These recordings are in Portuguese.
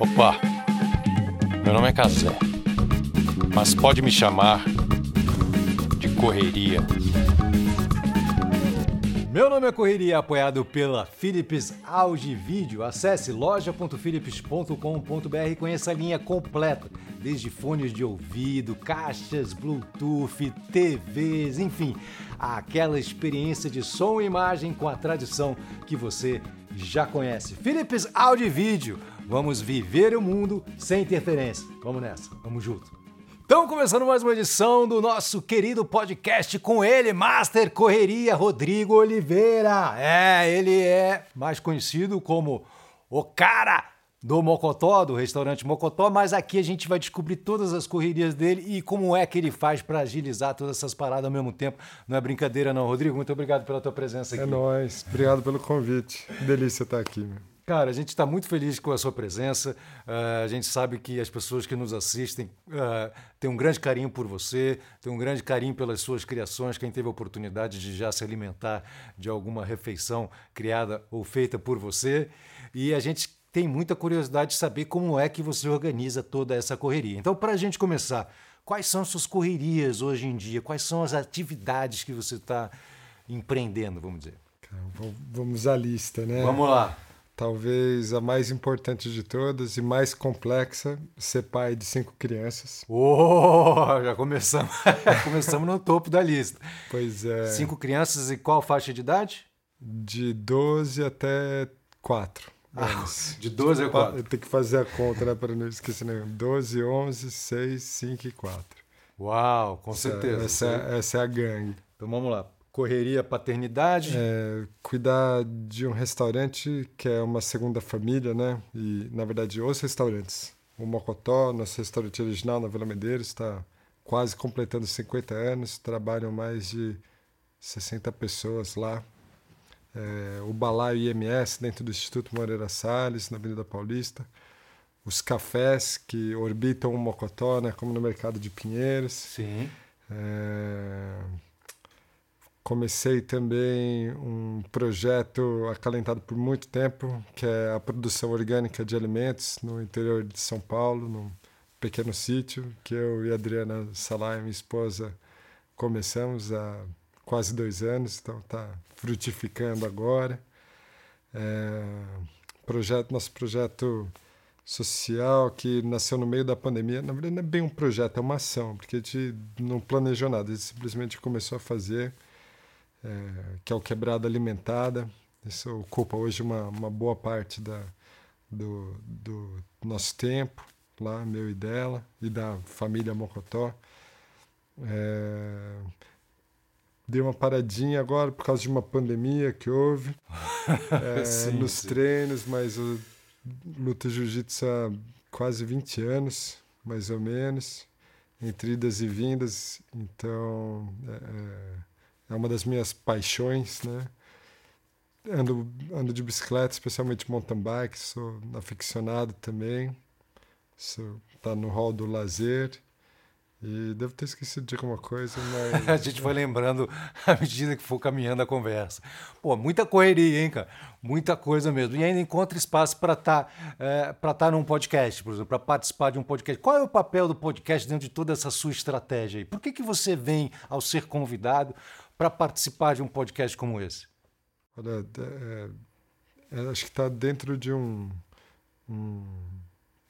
Opa, meu nome é Casé, mas pode me chamar de Correria. Meu nome é Correria, apoiado pela Philips Auge Vídeo. Acesse loja.philips.com.br e conheça a linha completa, desde fones de ouvido, caixas, Bluetooth, TVs, enfim, aquela experiência de som e imagem com a tradição que você já conhece. Philips Audio Vídeo. Vamos viver o mundo sem interferência. Vamos nessa, vamos junto. Então, começando mais uma edição do nosso querido podcast com ele, Master Correria, Rodrigo Oliveira. É, ele é mais conhecido como o cara do Mocotó, do restaurante Mocotó, mas aqui a gente vai descobrir todas as correrias dele e como é que ele faz para agilizar todas essas paradas ao mesmo tempo. Não é brincadeira não, Rodrigo, muito obrigado pela tua presença aqui. É nóis, obrigado pelo convite. Delícia estar aqui. Meu. Cara, a gente está muito feliz com a sua presença. Uh, a gente sabe que as pessoas que nos assistem uh, têm um grande carinho por você, têm um grande carinho pelas suas criações. Quem teve a oportunidade de já se alimentar de alguma refeição criada ou feita por você. E a gente tem muita curiosidade de saber como é que você organiza toda essa correria. Então, para a gente começar, quais são suas correrias hoje em dia? Quais são as atividades que você está empreendendo, vamos dizer? Vamos à lista, né? Vamos lá talvez a mais importante de todas e mais complexa, ser pai de cinco crianças. Oh, já começamos, começamos no topo da lista. Pois é. Cinco crianças e qual faixa de idade? De 12 até 4. Ah, de 12 a 4. Tem que fazer a conta, né, para não esquecer nenhum. 12, 11, 6, 5 e 4. Uau, com essa, certeza. Essa, é, essa é a gangue. Então vamos lá. Correria paternidade? É, cuidar de um restaurante que é uma segunda família, né? E, na verdade, os restaurantes. O Mocotó, nosso restaurante original na Vila Medeiros, está quase completando 50 anos. Trabalham mais de 60 pessoas lá. É, o Balaio IMS, dentro do Instituto Moreira Salles, na Avenida Paulista. Os cafés que orbitam o Mocotó, né? Como no Mercado de Pinheiros. Sim. É, Comecei também um projeto acalentado por muito tempo, que é a produção orgânica de alimentos no interior de São Paulo, num pequeno sítio, que eu e a Adriana Salai, minha esposa, começamos há quase dois anos, então está frutificando agora. É, projeto, nosso projeto social que nasceu no meio da pandemia, na verdade não é bem um projeto, é uma ação, porque a gente não planejou nada, a gente simplesmente começou a fazer é, que é o Quebrada Alimentada. Isso ocupa hoje uma, uma boa parte da, do, do nosso tempo, lá, meu e dela, e da família Mocotó. É, dei uma paradinha agora por causa de uma pandemia que houve é, sim, nos sim. treinos, mas eu luto jiu-jitsu há quase 20 anos, mais ou menos, entre idas e vindas. Então, é, é é uma das minhas paixões, né? Ando, ando de bicicleta, especialmente mountain bike, sou aficionado também. Sou, tá no hall do lazer. E devo ter esquecido de alguma coisa, mas... a gente vai lembrando à medida que for caminhando a conversa. Pô, muita correria, hein, cara? Muita coisa mesmo. E ainda encontra espaço para estar tá, é, tá num podcast, por exemplo, para participar de um podcast. Qual é o papel do podcast dentro de toda essa sua estratégia aí? Por que, que você vem, ao ser convidado, para participar de um podcast como esse? Olha, é, é, acho que está dentro de um, um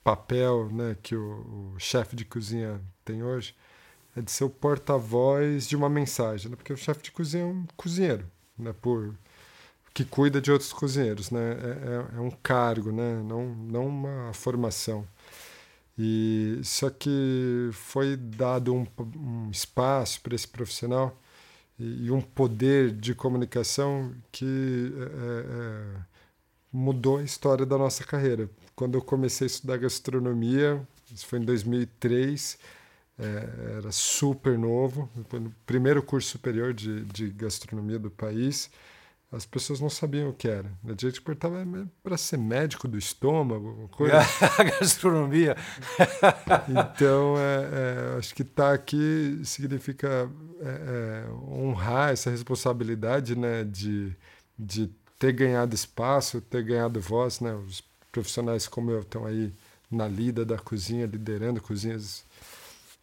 papel né, que o, o chefe de cozinha tem hoje, é de ser o porta-voz de uma mensagem, né? porque o chefe de cozinha é um cozinheiro, né, por que cuida de outros cozinheiros, né? É, é, é um cargo, né? Não, não uma formação. E só que foi dado um, um espaço para esse profissional e, e um poder de comunicação que é, é, mudou a história da nossa carreira. Quando eu comecei a estudar gastronomia, isso foi em 2003, é, era super novo, no primeiro curso superior de, de gastronomia do país as pessoas não sabiam o que era. A gente perguntava para ser médico do estômago, coisa. a gastronomia. então, é, é, acho que estar tá aqui significa é, é, honrar essa responsabilidade, né, de, de ter ganhado espaço, ter ganhado voz, né, os profissionais como eu estão aí na lida da cozinha, liderando cozinhas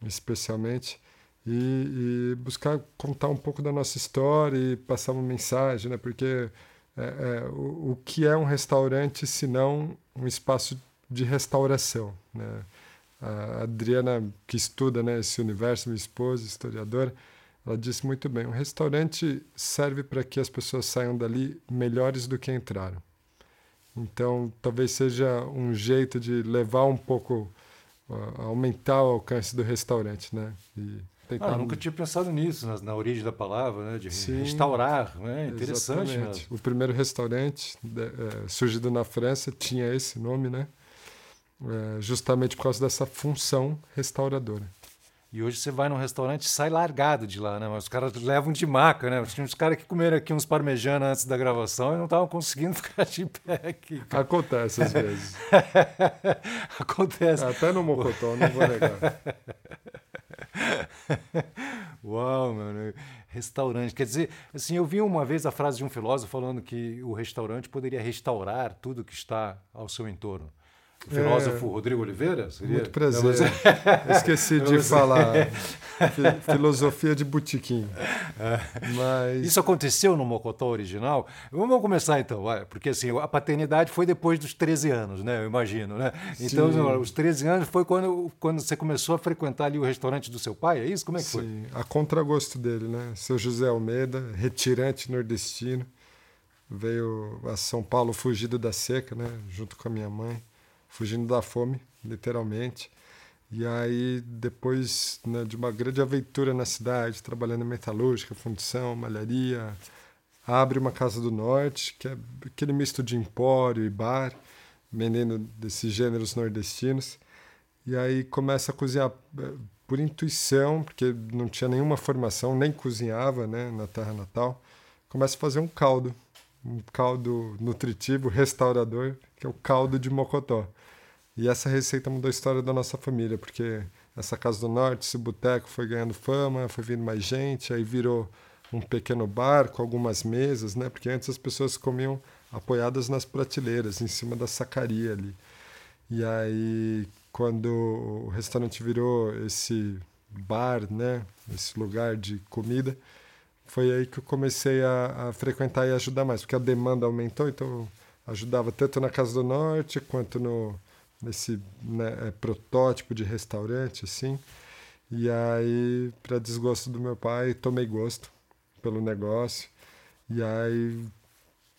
especialmente, e, e, buscar contar um pouco da nossa história e passar uma mensagem, né? Porque é, é, o, o, que é um restaurante se não um espaço de restauração, né? A Adriana, que estuda né, esse universo, minha esposa, historiadora, ela disse muito bem: um restaurante serve para que as pessoas saiam dali melhores do que entraram. Então, talvez seja um jeito de levar um pouco, aumentar o alcance do restaurante, né? E tentar... Ah, nunca tinha pensado nisso, na, na, origem da palavra, né? De Sim, restaurar, né? Interessante, né? O primeiro restaurante de, é, surgido na França tinha esse nome, né? É, justamente por causa dessa função restauradora. E hoje você vai num restaurante e sai largado de lá, né? Mas os caras levam de maca, né? Tinha uns caras que comeram aqui uns parmejanos antes da gravação e não estavam conseguindo ficar de pé aqui. Acontece às vezes. Acontece. Até no Mocotó, não vou negar. Uau, mano. Restaurante. Quer dizer, assim, eu vi uma vez a frase de um filósofo falando que o restaurante poderia restaurar tudo que está ao seu entorno filósofo é, Rodrigo Oliveira? Seria? Muito prazer. Esqueci de falar. Filosofia de botiquim. É. Mas... Isso aconteceu no Mocotó original? Vamos começar então, porque assim, a paternidade foi depois dos 13 anos, né? Eu imagino, né? Então, Sim. os 13 anos foi quando, quando você começou a frequentar ali o restaurante do seu pai, é isso? Como é que Sim, foi? Sim, a contragosto dele, né? Seu José Almeida, retirante nordestino, veio a São Paulo fugido da seca, né? Junto com a minha mãe fugindo da fome, literalmente. E aí, depois né, de uma grande aventura na cidade, trabalhando em metalúrgica, fundição, malharia, abre uma Casa do Norte, que é aquele misto de empório e bar, vendendo desses gêneros nordestinos. E aí começa a cozinhar eh, por intuição, porque não tinha nenhuma formação, nem cozinhava né, na terra natal. Começa a fazer um caldo, um caldo nutritivo, restaurador, que é o caldo de mocotó. E essa receita mudou a história da nossa família, porque essa Casa do Norte, esse boteco foi ganhando fama, foi vindo mais gente, aí virou um pequeno bar com algumas mesas, né? Porque antes as pessoas comiam apoiadas nas prateleiras, em cima da sacaria ali. E aí, quando o restaurante virou esse bar, né? Esse lugar de comida, foi aí que eu comecei a, a frequentar e ajudar mais, porque a demanda aumentou, então eu ajudava tanto na Casa do Norte quanto no nesse né, é, protótipo de restaurante assim. E aí, para desgosto do meu pai, tomei gosto pelo negócio. E aí,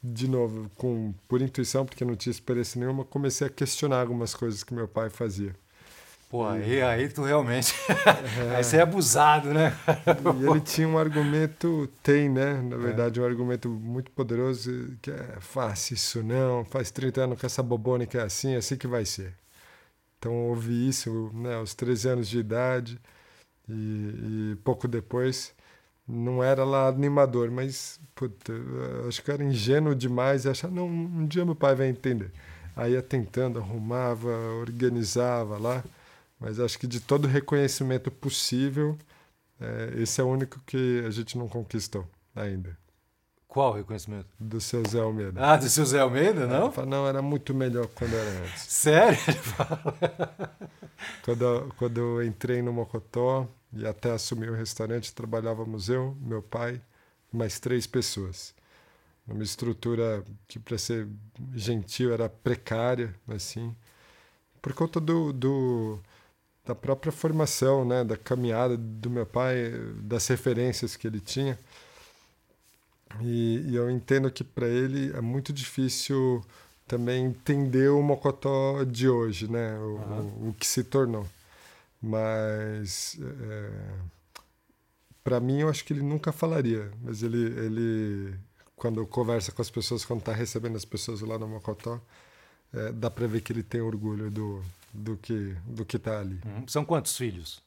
de novo, com por intuição, porque não tinha experiência nenhuma, comecei a questionar algumas coisas que meu pai fazia. Pô, aí, aí tu realmente. É. aí você é abusado, né? e ele tinha um argumento, tem, né? Na é. verdade, é. um argumento muito poderoso, que é faça isso não, faz 30 anos com essa que é assim, é assim que vai ser. Então ouvi isso né, aos 13 anos de idade e, e pouco depois não era lá animador, mas puta, acho que era ingênuo demais e achava, não, um dia meu pai vai entender. Aí ia tentando, arrumava, organizava lá mas acho que de todo reconhecimento possível, é, esse é o único que a gente não conquistou ainda. Qual reconhecimento? Do seu Zé Almeida. Ah, do seu Zé Almeida, não? Fala, não, era muito melhor quando era antes. Sério? quando, quando eu entrei no Mocotó e até assumi o restaurante, trabalhava museu, meu pai, mais três pessoas. Uma estrutura que, para ser gentil, era precária, assim. Por conta do, do da própria formação, né, da caminhada do meu pai, das referências que ele tinha. E, e eu entendo que para ele é muito difícil também entender o Mocotó de hoje, né, o, uhum. o, o que se tornou. Mas é, para mim eu acho que ele nunca falaria, mas ele ele quando conversa com as pessoas, quando está recebendo as pessoas lá no Mocotó, é, dá para ver que ele tem orgulho do do que do que está ali. Uhum. São quantos filhos?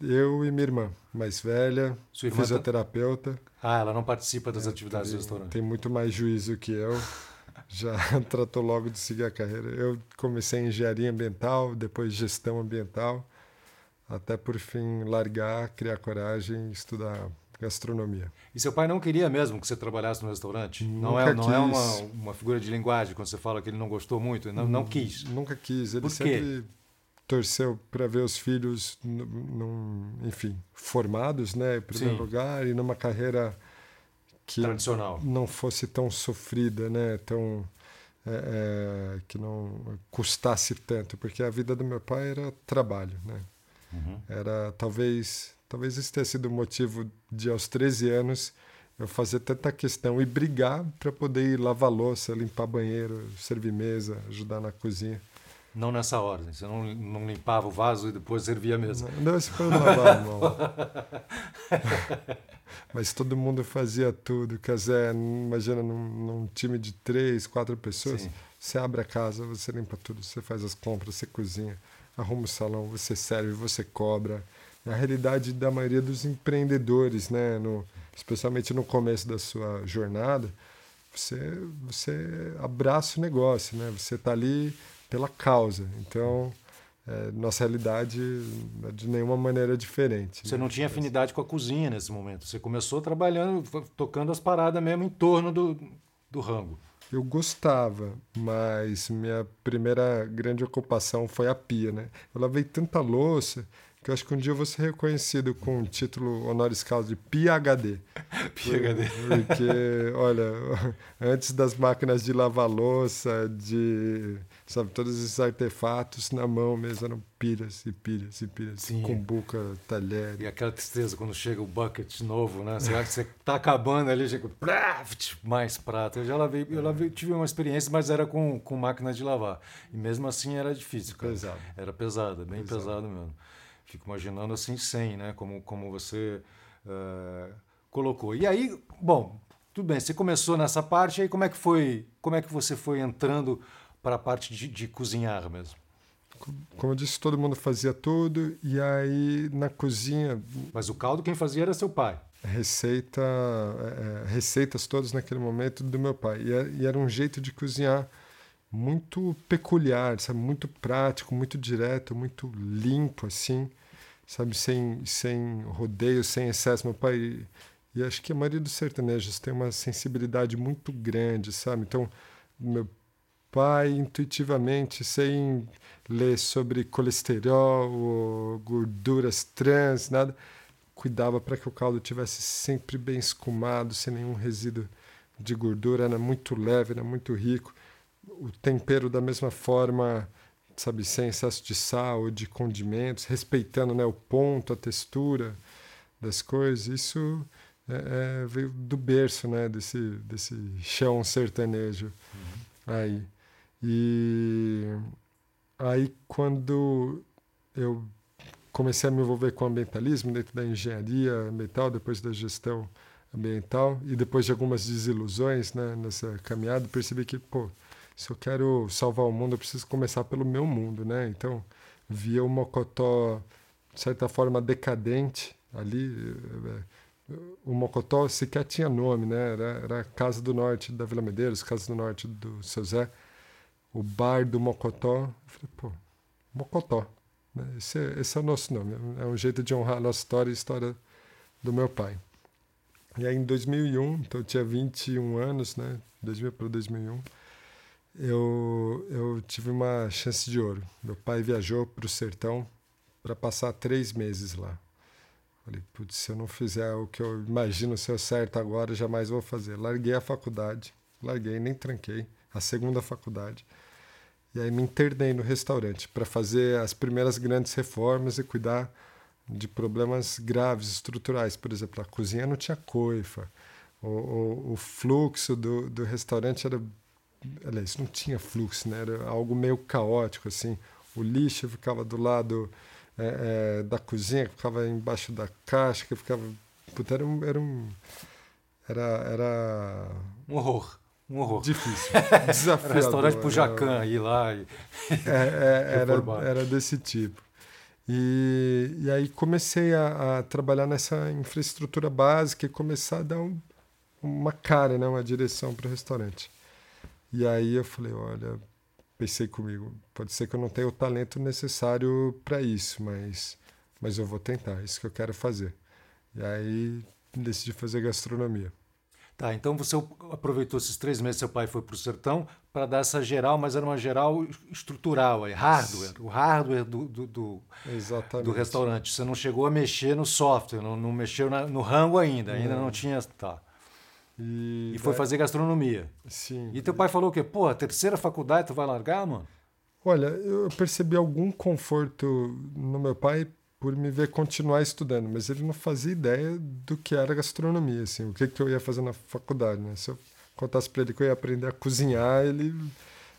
Eu e minha irmã, mais velha, Sua irmã tá- fisioterapeuta. Tá... Ah, ela não participa das é, atividades tem, do restaurante. Tem muito mais juízo que eu. Já tratou logo de seguir a carreira. Eu comecei em engenharia ambiental, depois gestão ambiental, até por fim largar, criar coragem, estudar gastronomia. E seu pai não queria mesmo que você trabalhasse no restaurante? não Nunca é, não é uma, quis. uma figura de linguagem quando você fala que ele não gostou muito? Não, não quis. Nunca quis. Ele Por quê? sempre torceu para ver os filhos, num- enfim, formados, né, em primeiro Sim. lugar, e numa carreira que Tradicional. não fosse tão sofrida, né, tão é, é, que não custasse tanto, porque a vida do meu pai era trabalho, né? Uhum. Era talvez, talvez esse tenha sido o motivo de aos 13 anos eu fazer tanta questão e brigar para poder ir lavar louça, limpar banheiro, servir mesa, ajudar na cozinha. Não nessa ordem. Você não, não limpava o vaso e depois servia a mesa. Não, esse foi lavar a mão. Mas todo mundo fazia tudo. Dizer, imagina num, num time de três, quatro pessoas, Sim. você abre a casa, você limpa tudo, você faz as compras, você cozinha, arruma o salão, você serve, você cobra. A realidade da maioria dos empreendedores, né? No, especialmente no começo da sua jornada, você, você abraça o negócio, né? Você está ali pela causa. Então, é, nossa realidade é de nenhuma maneira diferente. Você né? não tinha afinidade com a cozinha nesse momento. Você começou trabalhando, tocando as paradas mesmo em torno do, do rango. Eu gostava, mas minha primeira grande ocupação foi a pia, né? Eu lavei tanta louça que eu acho que um dia eu vou ser reconhecido com o título honoris causa de PhD. PhD. Porque, olha, antes das máquinas de lavar louça, de, sabe, todos esses artefatos na mão mesmo eram pilhas e pilhas e pilhas, Sim. cumbuca, talher. E aquela tristeza quando chega o bucket novo, né? Você acha que você tá acabando ali, chega mais prato. Eu já lavei, eu lavei, tive uma experiência, mas era com, com máquina de lavar. E mesmo assim era difícil, cara. Pesado. Era pesado, bem pesado, Pesado. mesmo. Fico imaginando assim sem, né? Como, como você eh, colocou. E aí, bom, tudo bem, você começou nessa parte, aí como é que foi, como é que você foi entrando para a parte de, de cozinhar mesmo? Como eu disse, todo mundo fazia tudo, e aí na cozinha, Mas o caldo quem fazia era seu pai. receita, é, é, receitas todas naquele momento do meu pai. E, é- e era um jeito de cozinhar muito peculiar, sabe? Muito prático, muito direto, muito limpo, assim, sabe? Sem, sem rodeio, sem excesso. Meu pai, e acho que a maioria dos sertanejos tem uma sensibilidade muito grande, sabe? Então, meu pai, intuitivamente, sem ler sobre colesterol, ou gorduras trans, nada, cuidava para que o caldo tivesse sempre bem escumado, sem nenhum resíduo de gordura, era muito leve, era muito rico. O tempero da mesma forma, sabe, sem excesso de sal ou de condimentos, respeitando né, o ponto, a textura das coisas. Isso é, é, veio do berço, né, desse, desse chão sertanejo aí. E aí quando eu comecei a me envolver com ambientalismo dentro da engenharia ambiental, depois da gestão ambiental e depois de algumas desilusões né, nessa caminhada, percebi que, pô, se eu quero salvar o mundo, eu preciso começar pelo meu mundo, né? Então, via o Mocotó, de certa forma, decadente ali. eh, O Mocotó sequer tinha nome, né? Era, era Casa do Norte da Vila Medeiros, Casa do Norte do Seu Zé. O bar do Mocotó. Eu falei, pô, Mocotó. né? Esse é, esse é o nosso nome. É um jeito de honrar a nossa história e a história do meu pai. E aí, em 2001, então eu tinha 21 anos, né? 2000 para 2001, eu, eu tive uma chance de ouro. Meu pai viajou para o sertão para passar três meses lá. Falei, putz, se eu não fizer o que eu imagino ser certo agora, jamais vou fazer. Larguei a faculdade, larguei, nem tranquei, a segunda faculdade. E aí me internei no restaurante para fazer as primeiras grandes reformas e cuidar de problemas graves, estruturais. Por exemplo, a cozinha não tinha coifa, o, o, o fluxo do, do restaurante era. Aliás, não tinha fluxo, né? era algo meio caótico. assim. O lixo ficava do lado é, é, da cozinha, que ficava embaixo da caixa, que ficava. Puta, era um. Era, um, era, era Um horror. Um horror. difícil. Desafiador. Restaurante pro? Jacan, ir lá e... É, é, era, era desse tipo. E, e aí comecei a, a trabalhar nessa infraestrutura básica e começar a dar um, uma cara, né, uma direção para o restaurante. E aí eu falei, olha, pensei comigo, pode ser que eu não tenha o talento necessário para isso, mas, mas eu vou tentar, é isso que eu quero fazer. E aí decidi fazer gastronomia. Tá, então você aproveitou esses três meses, seu pai foi para o sertão para dar essa geral, mas era uma geral estrutural, aí, hardware, o hardware do, do, do, do, restaurante. Você não chegou a mexer no software, não, não mexeu na, no rango ainda, ainda não, não tinha. Tá. E, e foi fazer gastronomia. Sim. E teu pai falou o quê? Pô, terceira faculdade tu vai largar, mano? Olha, eu percebi algum conforto no meu pai por me ver continuar estudando, mas ele não fazia ideia do que era gastronomia, assim, o que, que eu ia fazer na faculdade, né? Se eu contasse para ele que eu ia aprender a cozinhar, ele...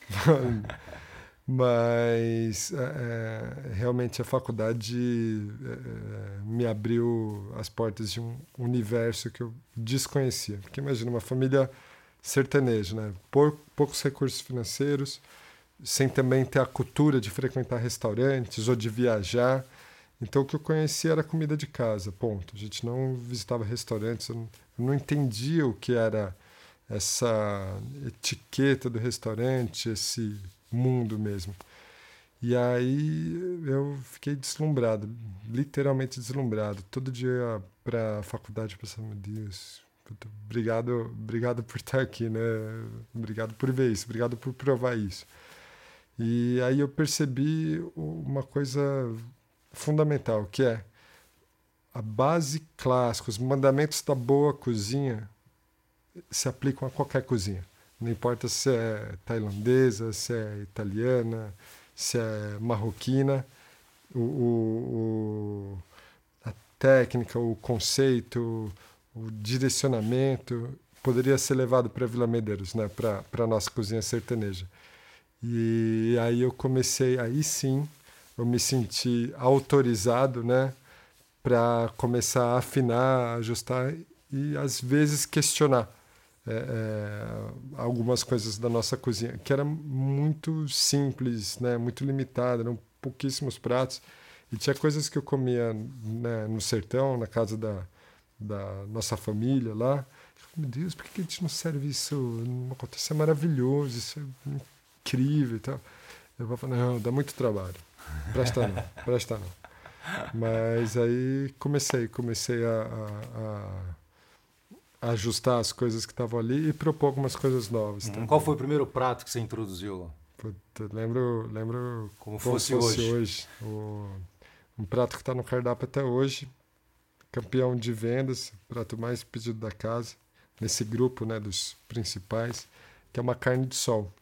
mas é, é, realmente a faculdade é, me abriu as portas de um universo que eu desconhecia. Porque imagina, uma família sertaneja, né? Poucos recursos financeiros, sem também ter a cultura de frequentar restaurantes ou de viajar. Então o que eu conhecia era comida de casa, ponto. A gente não visitava restaurantes, eu não, eu não entendia o que era essa etiqueta do restaurante, esse mundo mesmo. E aí eu fiquei deslumbrado, literalmente deslumbrado. Todo dia para a faculdade pensando, meu Deus, obrigado, obrigado por estar aqui, né? Obrigado por ver isso, obrigado por provar isso. E aí eu percebi uma coisa fundamental, que é a base clássica, os mandamentos da boa cozinha se aplicam a qualquer cozinha. Não importa se é tailandesa, se é italiana, se é marroquina, o, o, o a técnica, o conceito, o direcionamento poderia ser levado para Vila Medeiros, né? para a nossa cozinha sertaneja. E aí eu comecei, aí sim, eu me senti autorizado, né, para começar a afinar, ajustar e às vezes questionar é, é, algumas coisas da nossa cozinha, que era muito simples, né, muito limitada, eram pouquíssimos pratos e tinha coisas que eu comia né, no sertão, na casa da, da nossa família lá. Meu Deus, por que a gente não serve isso? Isso é maravilhoso, isso é incrível e tal. Eu vou não, dá muito trabalho. Presta não, presta não. Mas aí comecei, comecei a, a, a ajustar as coisas que estavam ali e propor algumas coisas novas. Hum, qual foi o primeiro prato que você introduziu? Puta, lembro, lembro como, como fosse, fosse, hoje. hoje. O, um prato que está no cardápio até hoje, campeão de vendas, prato mais pedido da casa, nesse grupo né, dos principais, que é uma carne de sol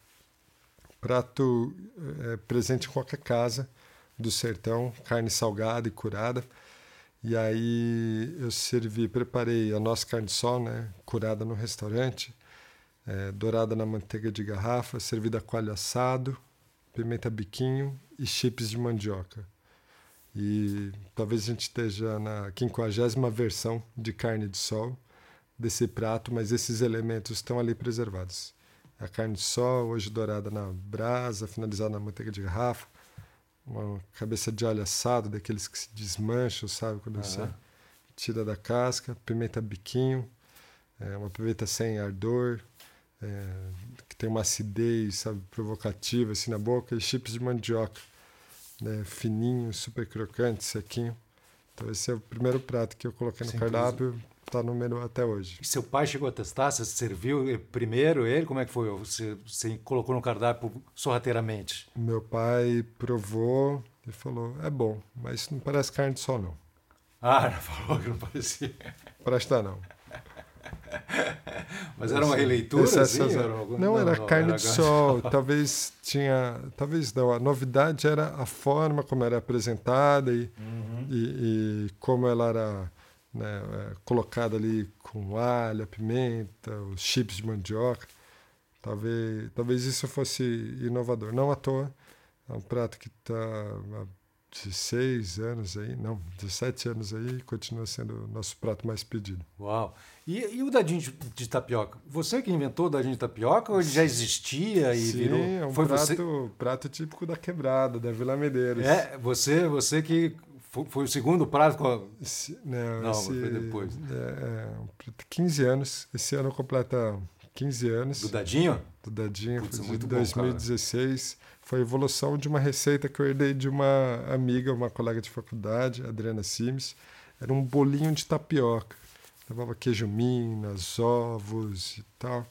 prato é, presente em qualquer casa do sertão, carne salgada e curada. E aí eu servi, preparei a nossa carne sol, né, curada no restaurante, é, dourada na manteiga de garrafa, servida com alho assado, pimenta biquinho e chips de mandioca. E talvez a gente esteja na quinquagésima versão de carne de sol desse prato, mas esses elementos estão ali preservados a carne de sol, hoje dourada na brasa, finalizada na manteiga de garrafa, uma cabeça de alho assado, daqueles que se desmancham, sabe? Quando você tira da casca, pimenta biquinho, é, uma pimenta sem ardor, é, que tem uma acidez, sabe, provocativa assim na boca, e chips de mandioca, né, fininho, super crocante, sequinho. Então esse é o primeiro prato que eu coloquei no Sim, cardápio está no menu até hoje. E seu pai chegou a testar? Você serviu primeiro ele? Como é que foi? Você, você colocou no cardápio sorrateiramente? Meu pai provou e falou: é bom, mas não parece carne de sol, não. Ah, falou que não parecia. Presta não. Mas era uma releitura, assim? Era algum... Não, não, era não, carne era de sol. talvez tinha, talvez não. A novidade era a forma como era apresentada e, uhum. e, e como ela era né, é, colocada ali com alho, pimenta, os chips de mandioca. Talvez, talvez isso fosse inovador. Não à toa, é um prato que está há 16 anos aí, não, 17 anos aí, e continua sendo o nosso prato mais pedido. Uau! E, e o dadinho de, de, tapioca? Você que inventou o dadinho de tapioca ou ele já existia e Sim, virou? é um Foi prato, você... prato típico da quebrada, da Vila Medeiros. É, você, você que foi, foi, o segundo prazo? Com a... não, não esse, foi depois. É, 15 é, anos. Esse ano completa 15 anos. Do Dadinho? Do Dadinho, Putz, foi de 2016. Bom, foi a evolução de uma receita que eu herdei de uma amiga, uma colega de faculdade, Adriana Sims. Era um bolinho de tapioca. levava queijo minas, ovos e tal.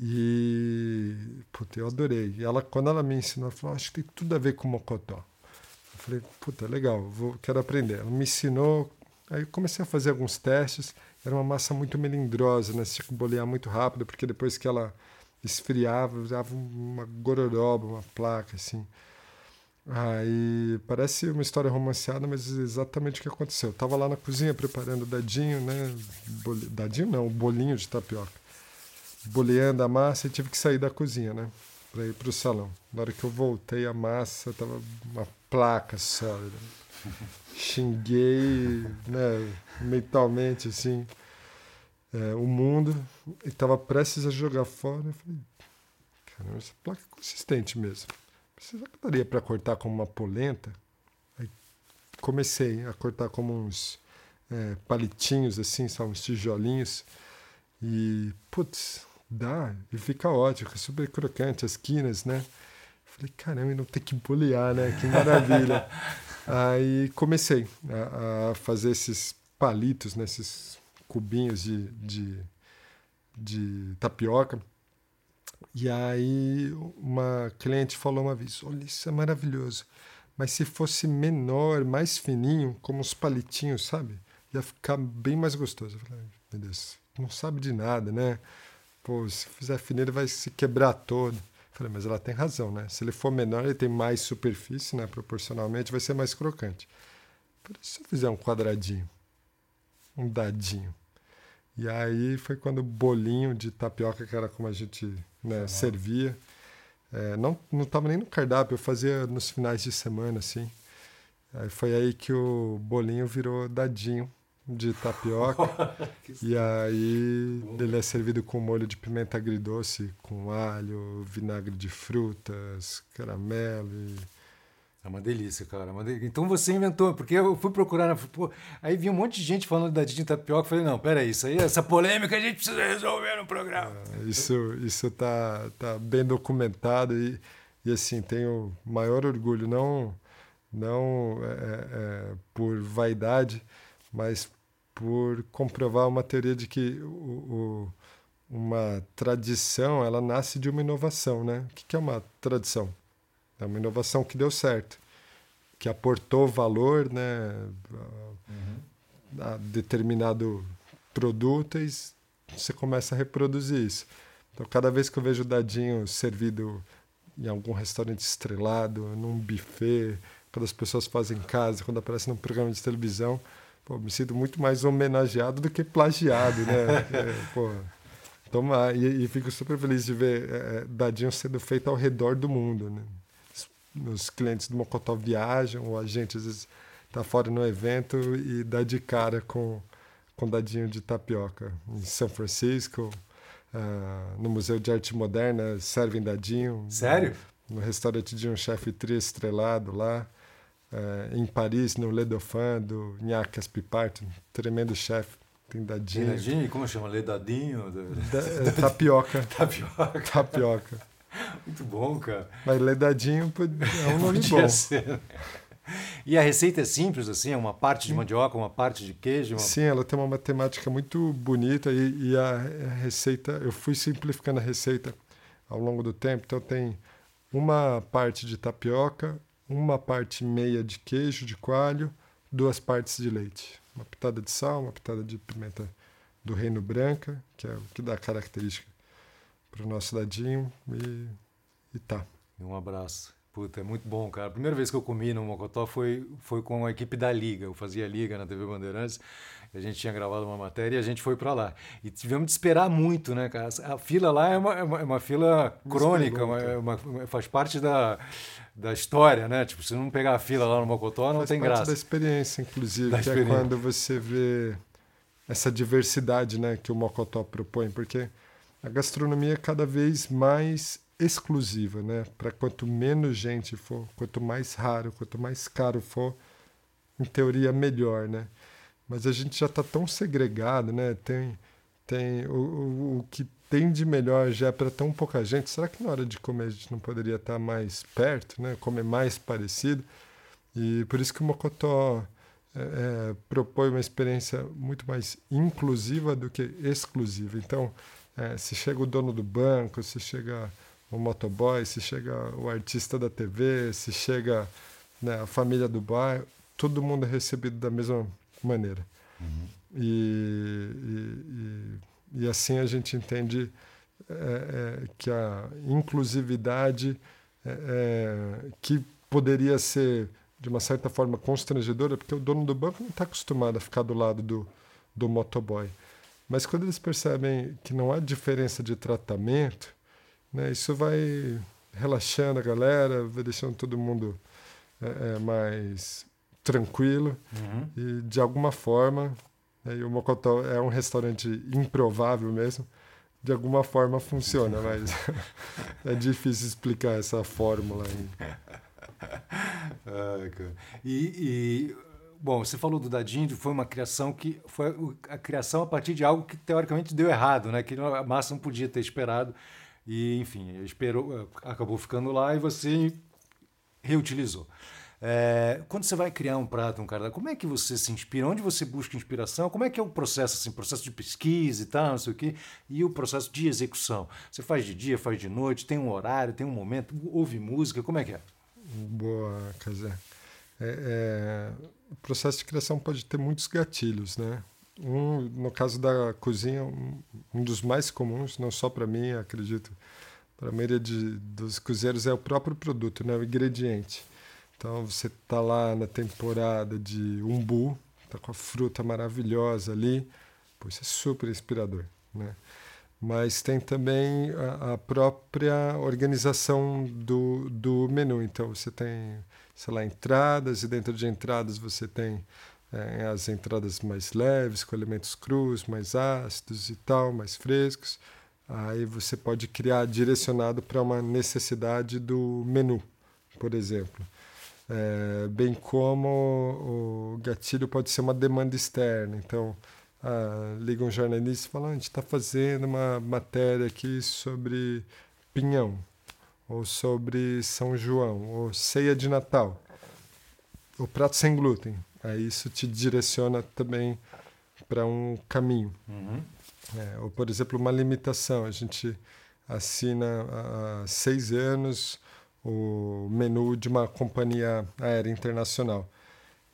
E puta, eu adorei. E ela, quando ela me ensinou, ela falou: acho que tem tudo a ver com mocotó. Falei: puta, legal, vou, quero aprender. Ela me ensinou, aí comecei a fazer alguns testes. Era uma massa muito melindrosa, né? Você tinha que bolear muito rápido, porque depois que ela esfriava, usava uma gororoba, uma placa, assim. Aí parece uma história romanceada, mas exatamente o que aconteceu. Eu tava lá na cozinha preparando dadinho, né? Dadinho não, o bolinho de tapioca boleando a massa e tive que sair da cozinha, né? Para ir para o salão. Na hora que eu voltei, a massa tava uma placa sólida. Xinguei, né, mentalmente, assim, é, o mundo e estava prestes a jogar fora. Eu falei, caramba, essa placa é consistente mesmo. Será que daria para cortar como uma polenta? Aí comecei a cortar como uns é, palitinhos, assim, só uns tijolinhos. E, putz, Dá, e fica ótimo, super crocante, as quinas, né? Falei, caramba, não tem que bolear, né? Que maravilha. Aí comecei a, a, fazer esses palitos, né? esses cubinhos de, de, de tapioca. E aí uma cliente falou uma vez, olha, isso é maravilhoso. Mas se fosse menor, mais fininho, como uns palitinhos, sabe? Ia ficar bem mais gostoso. Eu falei, meu Deus, não sabe de nada, né? Pô, se fizer fino ele vai se quebrar todo. Falei, mas ela tem razão, né? Se ele for menor, ele tem mais superfície, né? Proporcionalmente, vai ser mais crocante. Falei, se eu fizer um quadradinho, um dadinho. E aí foi quando o bolinho de tapioca, que era como a gente né, servia, é, não não estava nem no cardápio, eu fazia nos finais de semana, assim. Aí foi aí que o bolinho virou dadinho de tapioca. e aí ele é servido com molho de pimenta agridoce, com alho, vinagre de frutas, caramelo e... É uma delícia, cara. Uma delícia. Então você inventou, porque eu fui procurar, pô, aí vi um monte de gente falando da Didi Tapioca, falei, não, peraí, isso aí, essa polêmica a gente precisa resolver no programa. É, isso, isso tá, tá bem documentado e, e assim, tenho maior orgulho, não, não é, é, é por vaidade, mas por comprovar uma teoria de que o, o, uma tradição ela nasce de uma inovação, né? O que, é uma tradição? É uma inovação que deu certo, que aportou valor, né, a, determinado produto e você começa a reproduzir isso. Então, cada vez que eu vejo o dadinho servido em algum restaurante estrelado, num buffet, quando as pessoas fazem em casa, quando aparece num programa de televisão, pô, me sinto muito mais homenageado do que plagiado, né? é, pô, toma, e, e, fico super feliz de ver é, é, dadinho sendo feito ao redor do mundo, né? Os clientes do Mocotó viajam, ou a gente às vezes está fora no evento e dá de cara com, com dadinho de tapioca. Em São Francisco, uh, no Museu de Arte Moderna, servem dadinho. Sério? No, no restaurante de um chefe tri estrelado lá. É, em Paris, no Le Dauphin, do Nhacas Pipart, um tremendo chefe. Tem dadinho. Dadinho? Como chama? Ledadinho? Da, é, tapioca. tapioca. Tapioca. Muito bom, cara. Mas ledadinho é um nome bom. Ser. E a receita é simples, assim? É uma parte de mandioca, uma parte de queijo? Uma... Sim, ela tem uma matemática muito bonita e, e a, a, receita, eu fui simplificando a receita ao longo do tempo. Então tem uma parte de tapioca, uma parte meia de queijo de coalho, duas partes de leite. Uma pitada de sal, uma pitada de pimenta do reino branca, que é o que dá característica para o nosso dadinho, e, e tá. Um abraço. Puta, é muito bom, cara. A primeira vez que eu comi no Mocotó foi, foi com a equipe da Liga. Eu fazia Liga na TV Bandeirantes. A gente tinha gravado uma matéria e a gente foi para lá. E tivemos de esperar muito, né, cara? A fila lá é uma, é uma, é uma fila crônica, uma, é uma, faz parte da, da história, né? Tipo, se não pegar a fila lá no Mocotó, não faz tem parte graça. da experiência, inclusive, da que é experiência. é quando você vê essa diversidade né, que o Mocotó propõe, porque a gastronomia é cada vez mais exclusiva, né? Para quanto menos gente for, quanto mais raro, quanto mais caro for, em teoria melhor, né? Mas a gente já está tão segregado, né? Tem, tem o, o, o, que tem de melhor já é para tão pouca gente. Será que na hora de comer a gente não poderia estar tá mais perto, né? Comer mais parecido? E por isso que o Mocotó é, propõe uma experiência muito mais inclusiva do que exclusiva. Então, é, se chega o dono do banco, se chega o motoboy, se chega o artista da TV, se chega né, a família do bairro, todo mundo é recebido da mesma maneira. Uhum. E, e, e, assim a gente entende é, é, que a inclusividade é, é que poderia ser de uma certa forma constrangedora, porque o dono do banco não está acostumado a ficar do lado do, do motoboy. Mas quando eles percebem que não há diferença de tratamento, né, isso vai relaxando a galera, vai deixando todo mundo é, é, mais tranquilo uhum. e de alguma forma, né, e o Mocotó é um restaurante improvável mesmo, de alguma forma funciona, mas é difícil explicar essa fórmula aí. e, e, bom, você falou do Dadinho, foi uma criação que foi a criação a partir de algo que teoricamente deu errado, né? Que a massa não podia ter esperado e, enfim, esperou, acabou ficando lá e você reutilizou. É, quando você vai criar um prato, um cardápio, como é que você se inspira? Onde você busca inspiração? Como é que é o processo, assim, processo de pesquisa e tal, não sei o quê, e o processo de execução? Você faz de dia, faz de noite, tem um horário, tem um momento, ouve música, como é que é? Boa, Casé. É, é, o processo de criação pode ter muitos gatilhos, né? Um, no caso da cozinha, um, um dos mais comuns, não só para mim, acredito, para a maioria de, dos cozinheiros, é o próprio produto, né? o ingrediente. Então você está lá na temporada de umbu, está com a fruta maravilhosa ali, pois isso é super inspirador. Né? mas tem também a, a, própria organização do, do menu. Então você tem, sei lá, entradas, e dentro de entradas você tem é, as entradas mais leves, com elementos crus, mais ácidos e tal, mais frescos. Aí você pode criar direcionado para uma necessidade do menu, por exemplo. É, bem como o gatilho pode ser uma demanda externa. Então, ah, liga um jornalista e fala: ah, a gente está fazendo uma matéria aqui sobre pinhão, ou sobre São João, ou ceia de Natal, o prato sem glúten. Aí isso te direciona também para um caminho. Uhum. É, ou, por exemplo, uma limitação. A gente assina há seis anos o menu de uma companhia aérea internacional.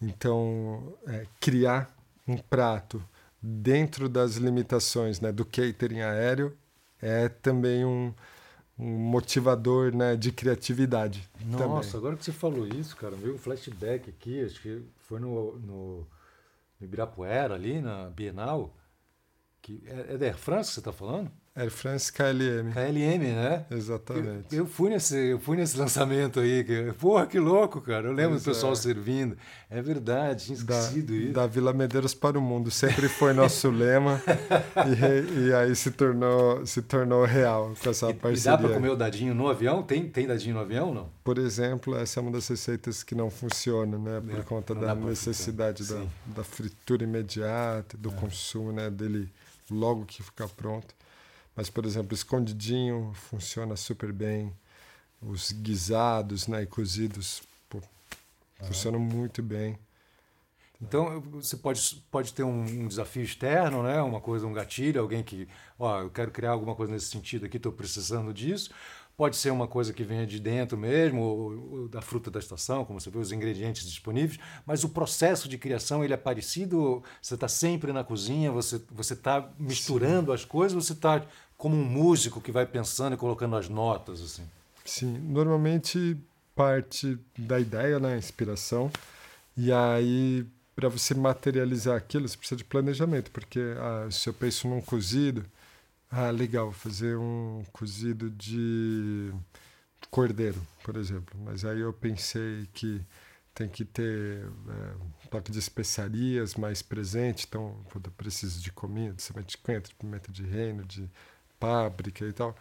Então, é, criar um prato dentro das limitações né, do catering aéreo, é também um, um motivador né, de criatividade. Nossa, também. agora que você falou isso, cara, veio um flashback aqui, acho que foi no, no, no Ibirapuera, ali na Bienal. Que é, é da Air France que você está falando? Air France KLM. KLM, né? Exatamente. Eu, eu, fui nesse, eu fui nesse lançamento aí. Que, porra, que louco, cara. Eu lembro do pessoal é. servindo. É verdade, tinha esquecido da, isso. Da Vila Medeiros para o mundo. Sempre foi nosso lema. E, e, aí se tornou, se tornou real com essa e, parceria. E dá para comer o dadinho no avião? Tem, tem dadinho no avião não? Por exemplo, essa é uma das receitas que não funciona, né? Por é, conta da necessidade da, da, fritura imediata, do é. consumo né? dele logo que ficar pronto. Mas, por exemplo, escondidinho funciona super bem. Os guisados né, e cozidos pô, ah. funcionam muito bem. Então você pode, pode ter um, um, desafio externo, né? uma coisa, um gatilho, alguém que, ó, eu quero criar alguma coisa nesse sentido aqui, estou precisando disso. Pode ser uma coisa que venha de dentro mesmo, ou, ou, da fruta da estação, como você vê, os ingredientes disponíveis, mas o processo de criação ele é parecido? Você está sempre na cozinha, você está misturando Sim. as coisas, você está como um músico que vai pensando e colocando as notas? assim? Sim, normalmente parte da ideia, né, inspiração, e aí para você materializar aquilo, você precisa de planejamento, porque ah, se eu penso num cozido, ah, legal, fazer um cozido de cordeiro, por exemplo. Mas aí eu pensei que tem que ter é, um toque de especiarias mais presente, então eu preciso de comida, de semente de coentro, pimenta de reino, de páprica e tal.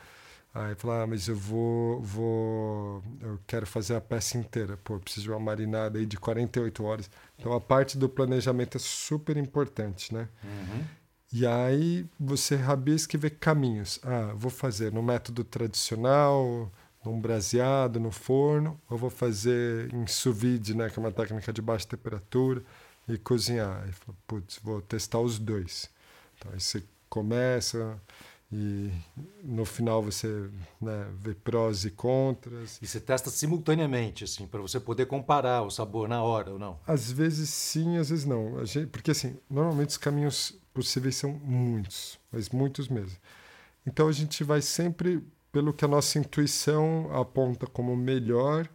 Aí falar, ah, mas eu vou, vou, eu quero fazer a peça inteira. Pô, preciso de uma marinada aí de 48 horas. Então a parte do planejamento é super importante, né? Uhum. E aí você rabisca e vê caminhos. Ah, vou fazer no método tradicional, num braseado, no forno, ou vou fazer em sous vide, né, que é uma técnica de baixa temperatura, e cozinhar. Aí fala, putz, vou testar os dois. Então aí você começa e no final você né, vê prós e contras. E você testa simultaneamente, assim, para você poder comparar o sabor na hora ou não? Às vezes sim, às vezes não. Gente, porque assim, normalmente os caminhos possíveis são muitos, mas muitos mesmo. Então a gente vai sempre pelo que a nossa intuição aponta como melhor.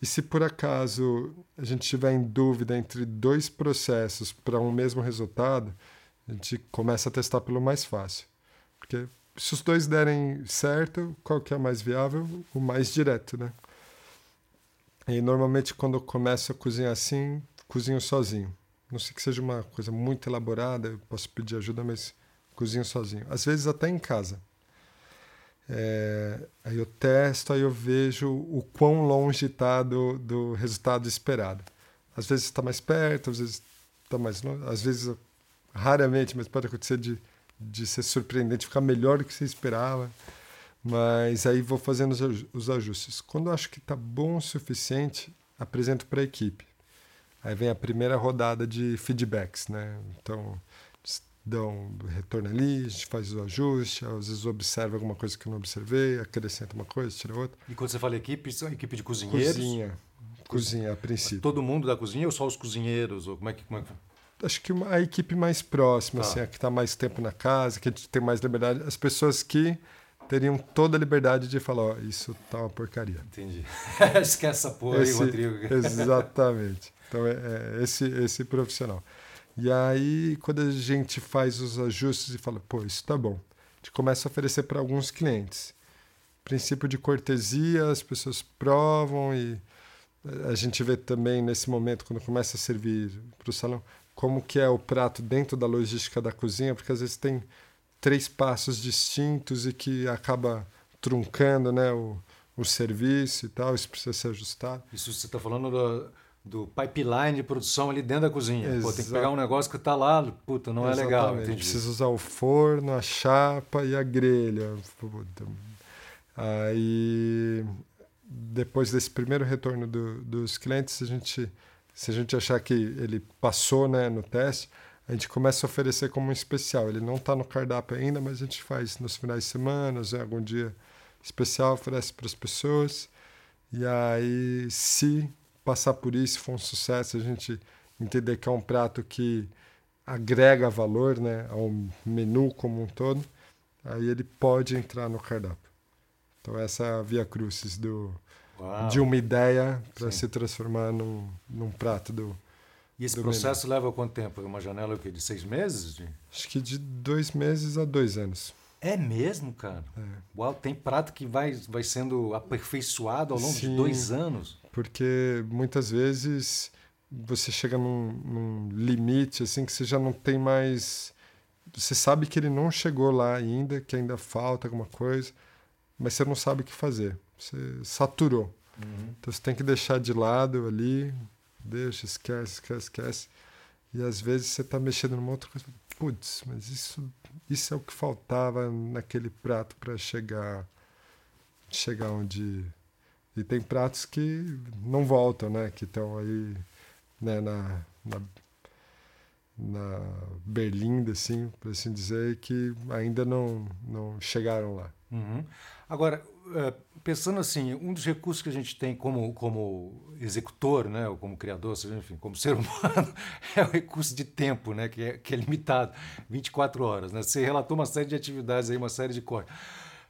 E se por acaso a gente tiver em dúvida entre dois processos para um mesmo resultado, a gente começa a testar pelo mais fácil. Porque se os dois derem certo, qual que é mais viável? O mais direto, né? E normalmente quando eu começo a cozinhar assim, cozinho sozinho. Não sei que seja uma coisa muito elaborada, eu posso pedir ajuda, mas cozinho sozinho. Às vezes até em casa. É, aí eu testo, aí eu vejo o quão longe está do, do resultado esperado. Às vezes está mais perto, às vezes está mais longe, às vezes, raramente, mas pode acontecer de, de ser surpreendente, ficar melhor do que você esperava. Mas aí vou fazendo os ajustes. Quando eu acho que está bom o suficiente, apresento para a equipe. Aí vem a primeira rodada de feedbacks, né? Então, dão retorno ali, a gente faz o ajuste, às vezes observa alguma coisa que eu não observei, acrescenta uma coisa, tira outra. E quando você fala equipe, são equipe de cozinheiros? Cozinha, cozinha a princípio. Todo mundo da cozinha ou só os cozinheiros? Ou como é que, como é que... Acho que a equipe mais próxima, tá. assim, a que está mais tempo na casa, que a gente tem mais liberdade, as pessoas que teriam toda a liberdade de falar, ó, isso tá uma porcaria. Entendi. Esquece essa porra esse, aí, Rodrigo. Exatamente. Então, é, é esse, esse profissional. E aí, quando a gente faz os ajustes e fala, pô, isso tá bom, a gente começa a oferecer para alguns clientes. Princípio de cortesia, as pessoas provam e a gente vê também nesse momento, quando começa a servir para o salão, como que é o prato dentro da logística da cozinha, porque às vezes tem três passos distintos e que acaba truncando né, o, o serviço e tal, isso precisa ser ajustado. Isso você está falando do do pipeline de produção ali dentro da cozinha. Pô, tem que pegar um negócio que está lá, puta, não Exatamente. é legal. Entendi. Precisa usar o forno, a chapa e a grelha. Aí, depois desse primeiro retorno do, dos clientes, a gente, se a gente achar que ele passou né, no teste, a gente começa a oferecer como um especial. Ele não está no cardápio ainda, mas a gente faz nos finais de semana, em algum dia especial, oferece para as pessoas. E aí, se passar por isso, for um sucesso, a gente entender que é um prato que agrega valor né, ao menu como um todo, aí ele pode entrar no cardápio. Então essa é a via crucis do, de uma ideia para se transformar num, num prato do E esse processo menu. leva quanto tempo? Uma janela de seis meses? De... Acho que de dois meses a dois anos. É mesmo, cara? É. Uau, tem prato que vai, vai sendo aperfeiçoado ao longo Sim. de dois anos porque muitas vezes você chega num, num, limite assim que você já não tem mais você sabe que ele não chegou lá ainda que ainda falta alguma coisa mas você não sabe o que fazer você saturou uhum. então você tem que deixar de lado ali deixa esquece esquece esquece e às vezes você está mexendo numa outra coisa putz mas isso isso é o que faltava naquele prato para chegar chegar onde e tem pratos que não voltam, né? Que estão aí né, na, na, na berlinda, assim, por assim dizer, que ainda não, não chegaram lá. Uhum. Agora, é, pensando assim, um dos recursos que a gente tem como, como executor, né, ou como criador, seja, enfim, como ser humano, é o recurso de tempo, né, que é, que é limitado, 24 horas. Né? Você relatou uma série de atividades aí, uma série de coisas.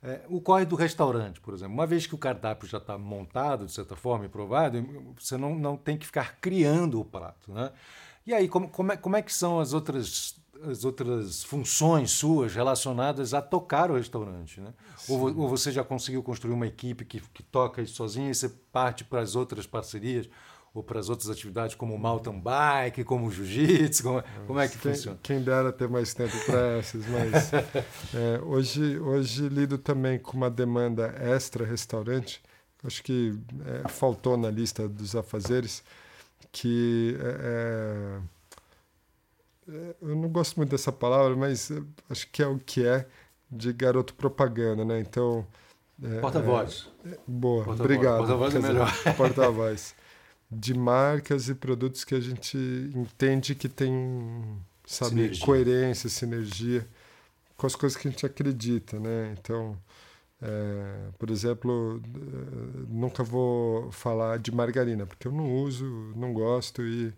É, o corre do restaurante, por exemplo. Uma vez que o cardápio já está montado, de certa forma, e provado, você não, não tem que ficar criando o prato. Né? E aí, como, como, é, como é que são as outras, as outras funções suas relacionadas a tocar o restaurante? Né? Ou, ou, você já conseguiu construir uma equipe que, que toca isso sozinho e você parte para as outras parcerias? Ou para as outras atividades como mountain bike, como jiu-jitsu? Como, como, é que quem, funciona? Quem dera ter mais tempo para essas, mas é, hoje, hoje lido também com uma demanda extra restaurante, acho que é, faltou na lista dos afazeres, que é, é, é eu não gosto muito dessa palavra, mas acho que é o que é de garoto propaganda, né? Então... Porta-voz. boa, Porta obrigado. Porta-voz é melhor. Porta-voz de marcas e produtos que a gente entende que tem, sabe, Sinergia. coerência, sinergia com as coisas que a gente acredita, né? Então, é, por exemplo, eh, nunca vou falar de margarina, porque eu não uso, não gosto e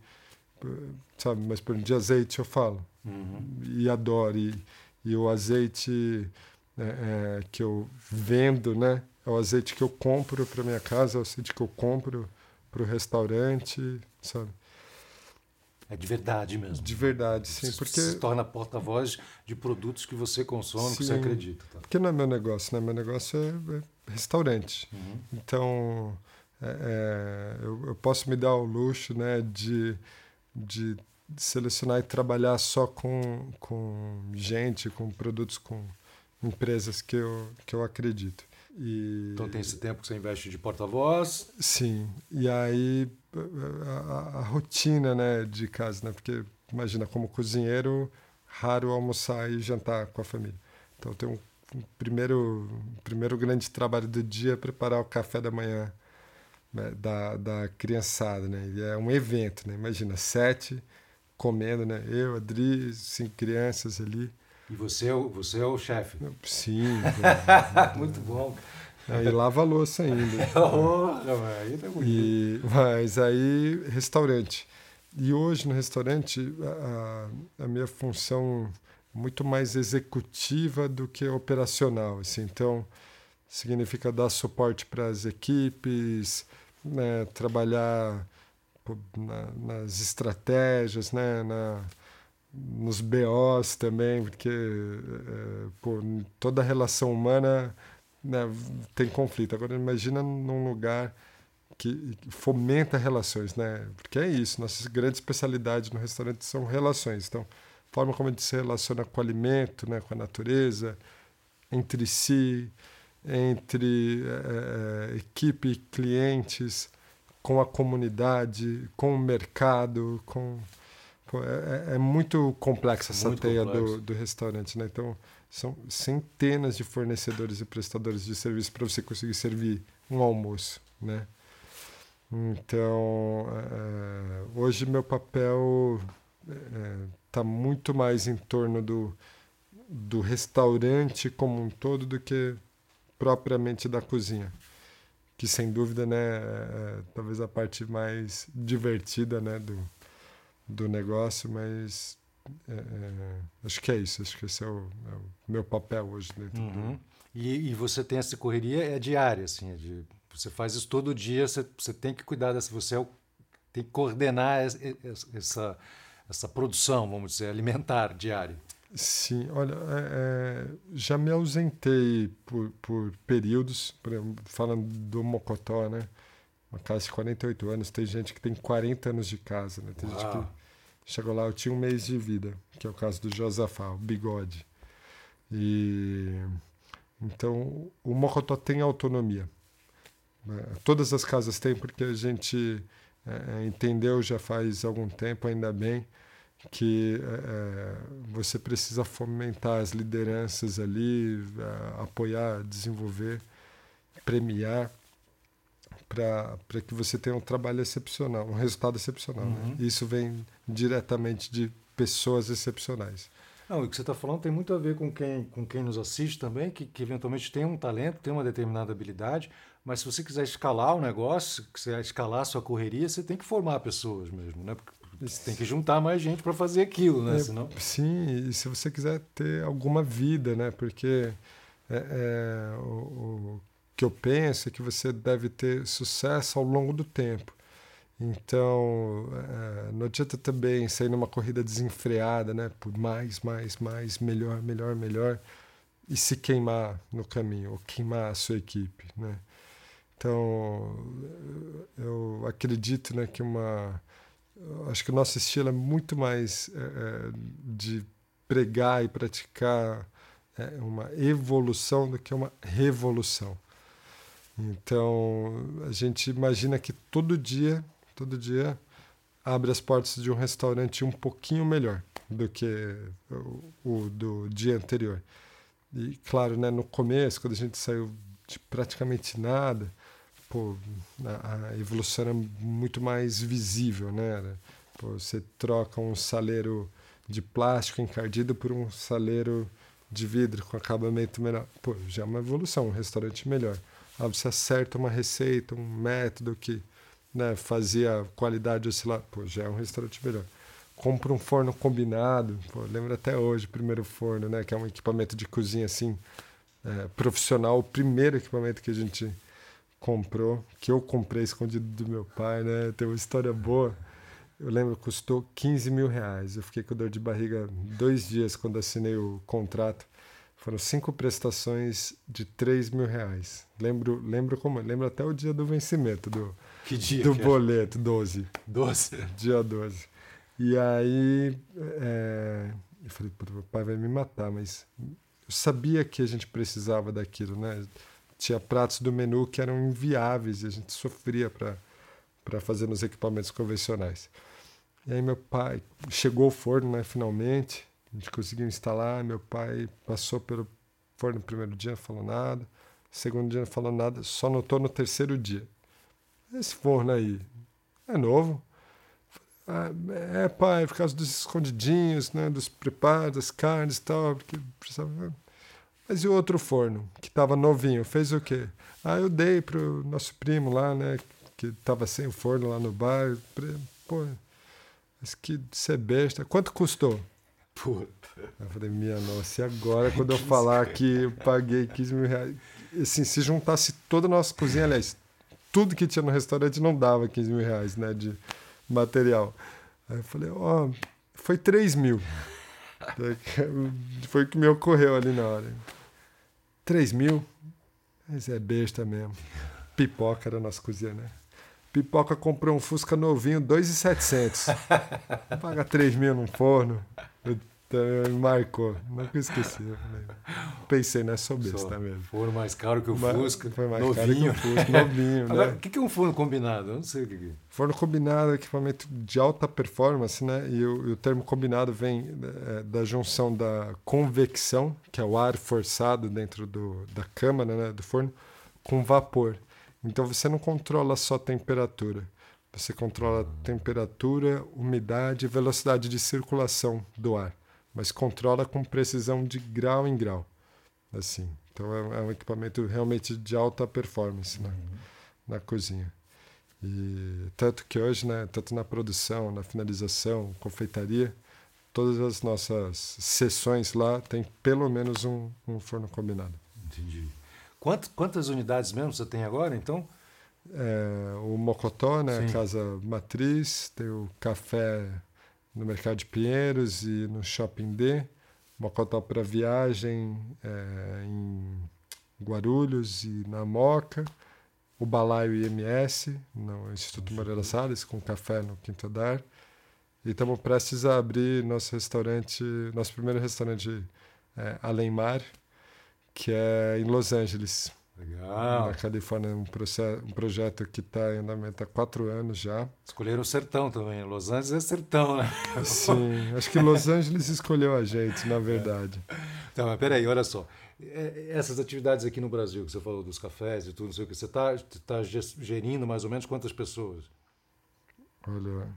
sabe, mas por de azeite eu falo Uhum. e adoro e, e o azeite é, é, que eu vendo, né? É o azeite que eu compro para minha casa, é o azeite que eu compro para o restaurante, sabe? É de verdade mesmo. De verdade, sim, Você porque se torna porta-voz de produtos que você consome, que você Sim. acredita. tá? porque não é meu negócio, né? Meu negócio é, é restaurante. Uhum. Então, é, é, eu, eu posso me dar o luxo né, de, de selecionar e trabalhar só com, com gente, com produtos, com empresas que eu, que eu acredito. E, Então tem esse tempo que você investe de porta-voz. Sim, e aí a, a- a rotina né, de casa, né? Porque imagina, como cozinheiro, raro almoçar e jantar com a família. Então tem um, um primeiro, um primeiro grande trabalho do dia é preparar o café da manhã né, da, da criançada, né? E é um evento, né? Imagina, sete comendo, né? Eu, Adri, cinco crianças ali. E você é o, você é o chefe. Sim, Muito bom. e lava a louça ainda. Porra, velho. Aí tá. E, mas aí, restaurante. E hoje no restaurante, a, a minha função é muito mais executiva do que operacional. Assim. Então, significa dar suporte para as equipes, né, trabalhar na- nas estratégias, né, na, nos BOs também, porque eh, pô, toda relação humana né, tem conflito. Agora, imagina num lugar que fomenta relações, né? Porque é isso, nossa grande especialidade no restaurante são relações. Então, a forma como a gente se relaciona com o alimento, né, com a natureza, entre si, entre eh, eh, equipe, clientes, com a comunidade, com o mercado, com Pô, é, é- é muito complexa essa Muito teia do, do restaurante, né? Então, são centenas de fornecedores e prestadores de serviço para você conseguir servir um almoço, né? Então, é, hoje meu papel está muito mais em torno do, do restaurante como um todo do que propriamente da cozinha. Que, sem dúvida, né, é, é talvez a parte mais divertida né, do, do negócio, mas é, é, acho que é isso. Acho que esse é o, é o meu papel hoje dentro. do- Uhum. E, e você tem essa correria é diária, assim, é de, você faz isso todo dia, você, você tem que cuidar dessa, você é o- tem que coordenar es- es- essa, essa produção, vamos dizer, alimentar diária. Sim, olha, já me ausentei por, por períodos, por exemplo, falando do Mocotó, né? Uma casa de 48 anos, tem gente que tem 40 anos de casa, né? Tem gente Uau. que chegou lá, eu tinha um mês de vida, que é o caso do Josafá, o bigode. E então o Mocotó tem autonomia. né? Todas as casas têm, porque a gente é, é, entendeu já faz algum tempo, ainda bem, que é, você precisa fomentar as lideranças ali, é, apoiar, desenvolver, premiar, para que você tenha um trabalho excepcional, um resultado excepcional. Né? Uhum. Isso vem diretamente de pessoas excepcionais. Não, o que você está falando tem muito a ver com quem, com quem nos assiste também, que, que eventualmente tem um talento, tem uma determinada habilidade, mas se você quiser escalar o negócio, quiser escalar a sua correria, você tem que formar pessoas mesmo, né? Porque você tem que juntar mais gente para fazer aquilo, né? É, Senão... Sim, e se você quiser ter alguma vida, né? Porque é, é, o, o que eu penso é que você deve ter sucesso ao longo do tempo. Então, é, não adianta também sair numa corrida desenfreada, né? Por mais, mais, mais, melhor, melhor, melhor, e se queimar no caminho, ou queimar a sua equipe, né? Então, eu acredito né, que uma acho que o nosso estilo é muito mais é, de pregar e praticar é, uma evolução do que uma revolução. Então, a gente imagina que todo dia, todo dia, abre as portas de um restaurante um pouquinho melhor do que o, o do dia anterior. E, claro, né, no começo, quando a gente saiu de praticamente nada, pô, a, a evolução era muito mais visível, né? Pô, você troca um saleiro de plástico encardido por um saleiro de vidro com acabamento melhor. Pô, já é uma evolução, um restaurante melhor. Ah, você acerta uma receita, um método que né, fazia qualidade oscilar. Pô, já é um restaurante melhor. Compra um forno combinado. Pô, lembro até hoje, o primeiro forno, né, que é um equipamento de cozinha assim, é, profissional. O primeiro equipamento que a gente comprou, que eu comprei escondido do meu pai, né? Tem uma história boa. Eu lembro que custou 15 mil reais. Eu fiquei com dor de barriga dois dias quando assinei o contrato. Foram cinco prestações de 3 mil reais. Lembro, lembro como? Lembro até o dia do vencimento do, que dia do que boleto, 12. 12? Dia 12. E aí é, eu falei, meu pai vai me matar, mas eu sabia que a gente precisava daquilo, né? Tinha pratos do menu que eram inviáveis e a gente sofria para fazer nos equipamentos convencionais. E aí meu pai chegou o forno, né, finalmente, a gente conseguiu instalar, meu pai passou pelo forno no primeiro dia, não falou nada, segundo dia não falou nada, só notou no terceiro dia. Esse forno aí é novo? Ah, é, pai, por causa dos escondidinhos, né, dos preparos, das carnes e tal, porque precisava... Mas e o outro forno, que estava novinho, fez o quê? Ah, eu dei pro nosso primo lá, né, que estava sem forno lá no bar. Pô, mas que ser besta. Quanto custou? Puta. Eu falei, minha nossa, e agora quando eu falar que eu paguei 15 mil reais? Assim, se juntasse toda a nossa cozinha, aliás, tudo que tinha no restaurante não dava 15 mil reais, né, de material. Aí eu falei, ó, oh, foi 3 mil. Foi o que me ocorreu ali na hora. 3 mil? Mas é besta mesmo. Pipoca era a nossa cozinha, né? Pipoca comprou um Fusca novinho, 2,700. Paga 3 mil num forno. Marcou. Nunca esqueci. Pensei nessa besta Só mesmo. Forno mais caro que o Fusca. Foi mais novinho. caro que o Fusca, novinho. Agora, né? o que é um forno combinado? Eu não sei o que é. Forno combinado é equipamento de alta performance, né? E o, e o termo combinado vem é, da junção da convecção, que é o ar forçado dentro do, da câmara né, do forno, com vapor. Então você não controla só a temperatura, você controla a temperatura, umidade e velocidade de circulação do ar, mas controla com precisão de grau em grau. Assim. Então é, é um equipamento realmente de alta performance na, na cozinha. E tanto que hoje, né, tanto na produção, na finalização, confeitaria, todas as nossas sessões lá tem pelo menos um, um forno combinado. Entendi. Quantas, quantas unidades mesmo você tem agora, então? É, o Mocotó, né, a casa matriz, tem o café no Mercado de Pinheiros e no Shopping D, Mocotó para viagem é, em Guarulhos e na Moca, o Balaio IMS, no Instituto Moreira Salles, com café no quinto andar. E estamos prestes a abrir nosso restaurante, nosso primeiro restaurante é, Além Mar, que é em Los Angeles. Legal. Na Califórnia, um, processo, um projeto que está em andamento há quatro anos já. Escolheram o sertão também. Los Angeles é sertão, né? Sim, acho que Los Angeles escolheu a gente, na verdade. É. Então, mas peraí, olha só. Essas atividades aqui no Brasil, que você falou dos cafés e tudo, não sei o que, você está tá gerindo mais ou menos quantas pessoas? Olha,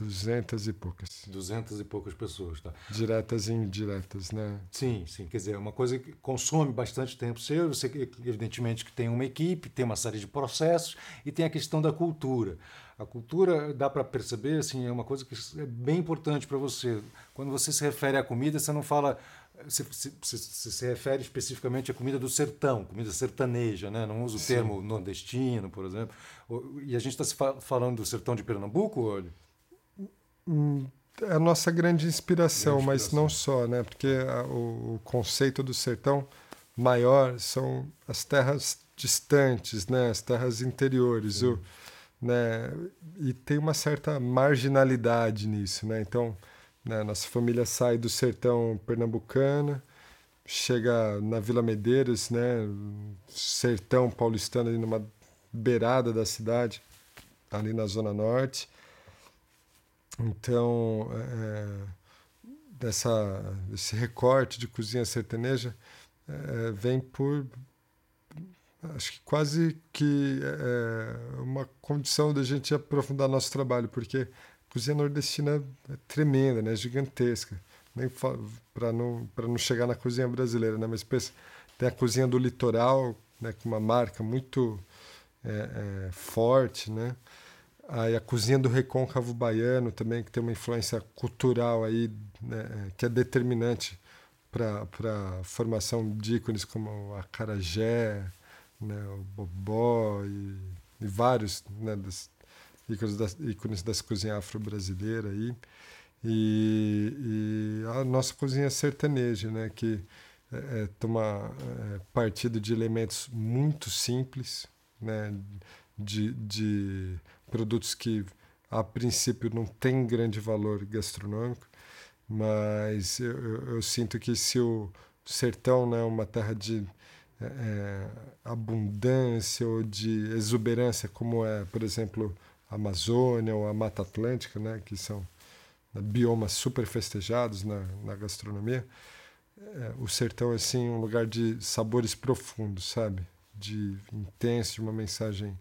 Duzentas e poucas. Duzentas e poucas pessoas, tá? Diretas e indiretas, né? Sim, sim. Quer dizer, é uma coisa que consome bastante tempo seu. Você, evidentemente, que tem uma equipe, tem uma série de processos e tem a questão da cultura. A cultura, dá para perceber, assim, é uma coisa que é bem importante para você. Quando você se refere à comida, você não fala você, você, você, se refere especificamente à comida do sertão, comida sertaneja, né? não usa o Sim. termo nordestino, por exemplo. E a gente está falando do sertão de Pernambuco, olha? É a nossa grande inspiração, grande mas não só, né? Porque a, o, o, conceito do sertão maior são as terras distantes, né? As terras interiores, o, né? E tem uma certa marginalidade nisso, né? Então, né? nossa família sai do sertão pernambucano, chega na Vila Medeiros, né? Sertão paulistano ali numa beirada da cidade, ali na zona norte então, é, dessa, esse recorte de cozinha sertaneja é, vem por acho que quase que é uma condição da gente aprofundar nosso trabalho, porque a cozinha nordestina é tremenda, né? gigantesca. Nem para não não chegar na cozinha brasileira, né? Mas pensa, tem a cozinha do litoral, né? Com uma marca muito é, é, forte, né? Aí a cozinha do recôncavo baiano também que tem uma influência cultural aí né? que é determinante para a formação de ícones como a carajé, né, o bobó e, e vários né, das, ícones, das, ícones das cozinhas afro-brasileiras aí. E, e, a nossa cozinha sertaneja, né, que é, é, toma é, partido de elementos muito simples, né, de, de produtos que a princípio não têm grande valor gastronômico, mas eu, eu, eu sinto que se o sertão é né, uma terra de é, é, abundância ou de exuberância, como é, por exemplo, a Amazônia ou a Mata Atlântica, né, que são né, biomas super festejados na, na gastronomia, é, o sertão é assim um lugar de sabores profundos, sabe? De intenso, de uma mensagem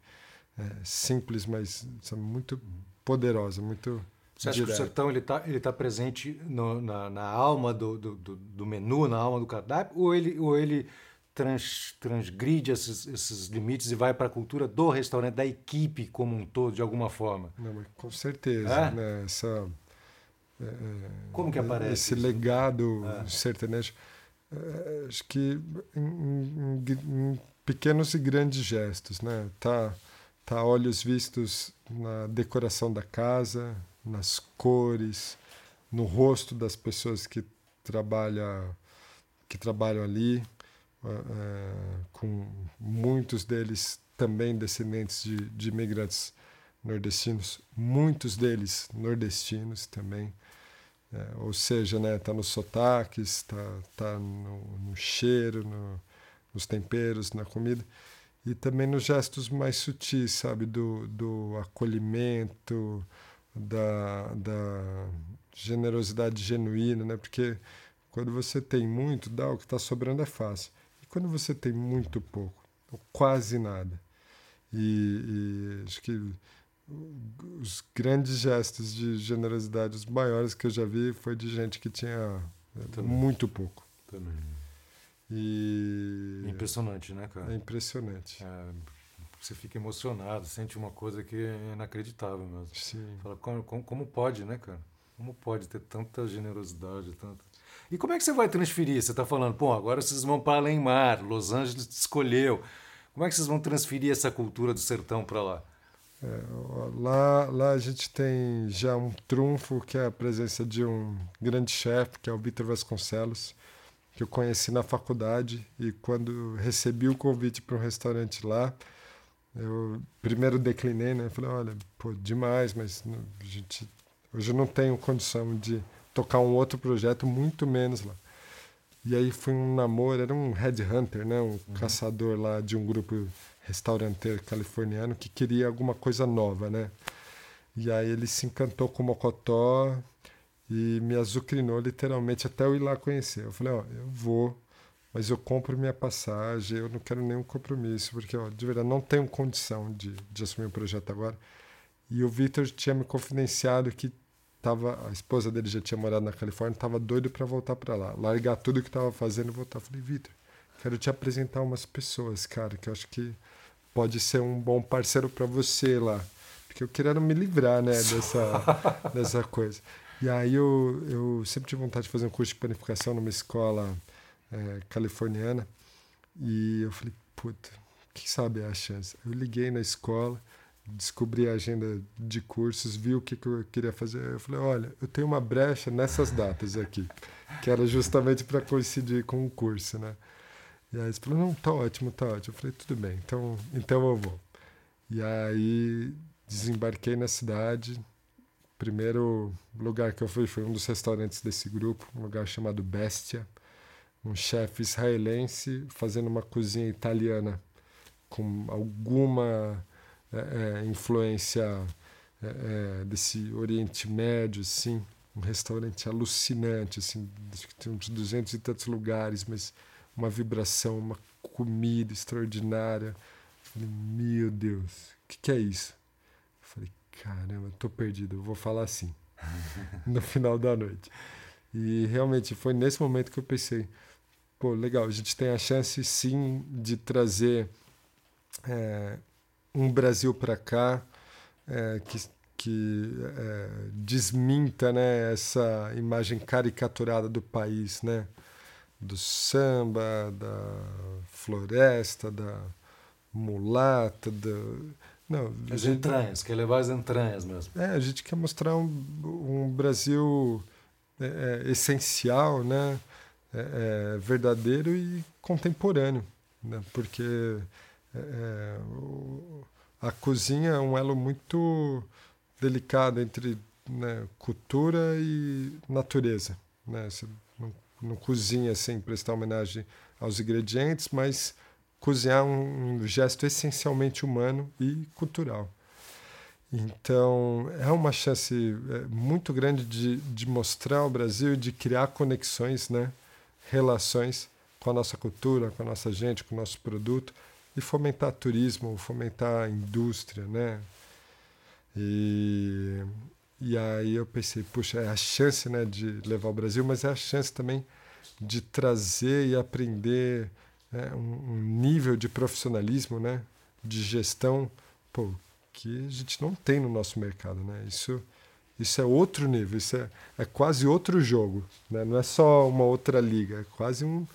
é, simples, mas sabe, muito poderosa, muito você acha que o sertão ele está ele tá presente no, na, na alma do, do, do, menu, na alma do cardápio, ou ele, ou ele trans, transgride esses, esses limites e vai para a cultura do restaurante, da equipe como um todo, de alguma forma. Não, com certeza. É? Né? Essa, é, como que aparece? Esse isso? legado é. sertanejo. É, acho que em, em, em, pequenos e grandes gestos. Né? Tá, tá olhos vistos na decoração da casa, nas cores, no rosto das pessoas que trabalham que trabalham ali uh, com muitos deles também descendentes de, de imigrantes nordestinos, muitos deles nordestinos também. Uh, ou seja, né, tá nos sotaques, tá, tá no, no cheiro, no, nos temperos, na comida e também nos gestos mais sutis, sabe, do, do acolhimento, da, da generosidade genuína, né? Porque quando você tem muito, dá o que está sobrando é fácil quando você tem muito pouco, ou quase nada, e, e acho que os grandes gestos de generosidade, os maiores que eu já vi, foi de gente que tinha Também. muito pouco. Também. E... É impressionante, né, cara? É impressionante. É, você fica emocionado, sente uma coisa que é inacreditável mesmo. Sim. Fala, como, como, como pode, né, cara? Como pode ter tanta generosidade, tanta... E como é que você vai transferir? Você está falando, pô, agora vocês vão para além mar, Los Angeles escolheu. Como é que vocês vão transferir essa cultura do sertão para lá? É, lá, lá a gente tem já um trunfo, que é a presença de um grande chefe, que é o Vitor Vasconcelos, que eu conheci na faculdade. E quando recebi o convite para um restaurante lá, eu primeiro declinei, né? Falei, olha, pô, demais, mas a gente, hoje eu não tenho condição de tocar um outro projeto, muito menos lá. E aí foi um namoro, era um headhunter, né? um uhum. caçador lá de um grupo restauranteiro californiano que queria alguma coisa nova, né? E aí ele se encantou com o Mocotó e me azucrinou literalmente até eu ir lá conhecer. Eu falei, ó, eu vou, mas eu compro minha passagem, eu não quero nenhum compromisso, porque, ó, de verdade, não tenho condição de, de assumir o um projeto agora. E o Victor tinha me confidenciado que tava, a esposa dele já tinha morado na Califórnia, estava doido para voltar para lá, largar tudo que estava fazendo e voltar. falei, Vitor, quero te apresentar umas pessoas, cara, que eu acho que pode ser um bom parceiro para você lá, porque eu queria me livrar, né, dessa dessa coisa. E aí eu, eu sempre tive vontade de fazer um curso de panificação numa escola é, californiana e eu falei, puta, quem sabe é a chance? Eu liguei na escola descobri a agenda de cursos, vi o que, que eu queria fazer. Eu falei: olha, eu tenho uma brecha nessas datas aqui, que era justamente para coincidir com o curso, né? E aí eles falaram: não, tá ótimo, tá ótimo. Eu falei: tudo bem, então, então eu vou. E aí desembarquei na cidade. Primeiro lugar que eu fui foi um dos restaurantes desse grupo, um lugar chamado Bestia, um chefe israelense fazendo uma cozinha italiana com alguma é, é, influência é, é, desse Oriente Médio, assim, um restaurante alucinante, assim, acho que tem uns duzentos e tantos lugares, mas uma vibração, uma comida extraordinária. Falei, meu Deus, o que, que é isso? Falei, caramba, tô perdido, vou falar assim no final da noite. E realmente foi nesse momento que eu pensei, pô, legal, a gente tem a chance sim de trazer é, um Brasil para cá é, que, que é, desminta né, essa imagem caricaturada do país, né? Do samba, da floresta, da mulata, do, não, as gente, entranhas, quer levar as entranhas mesmo. É, a gente quer mostrar um, um Brasil é, é, essencial, né? É, é, verdadeiro e contemporâneo, né? porque é, é, o, a cozinha é um elo muito delicado entre né, cultura e natureza. Né? Você não, não cozinha sem prestar homenagem aos ingredientes, mas cozinhar um, gesto essencialmente humano e cultural. Então, é uma chance é, muito grande de, de mostrar o Brasil e de criar conexões, né? relações com a nossa cultura, com a nossa gente, com o nosso produto e fomentar turismo, fomentar indústria, né? E, e aí eu pensei, puxa, é a chance né, de levar o Brasil, mas é a chance também de trazer e aprender é, um, um, nível de profissionalismo, né, de gestão, pô, que a gente não tem no nosso mercado, né? Isso, isso é outro nível, isso é, é quase outro jogo, né? Não é só uma outra liga, é quase um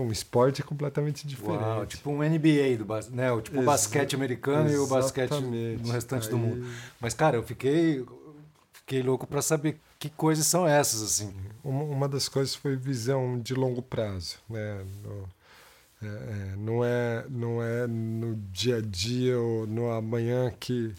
um esporte completamente diferente. Uau, tipo um NBA do né? O tipo o basquete americano e o basquete no restante Aí... do mundo. Mas cara, eu fiquei fiquei louco para saber que coisas são essas assim. Uma, uma das coisas foi visão de longo prazo, né? No, é, é, não, é, não é no dia a dia ou no amanhã que,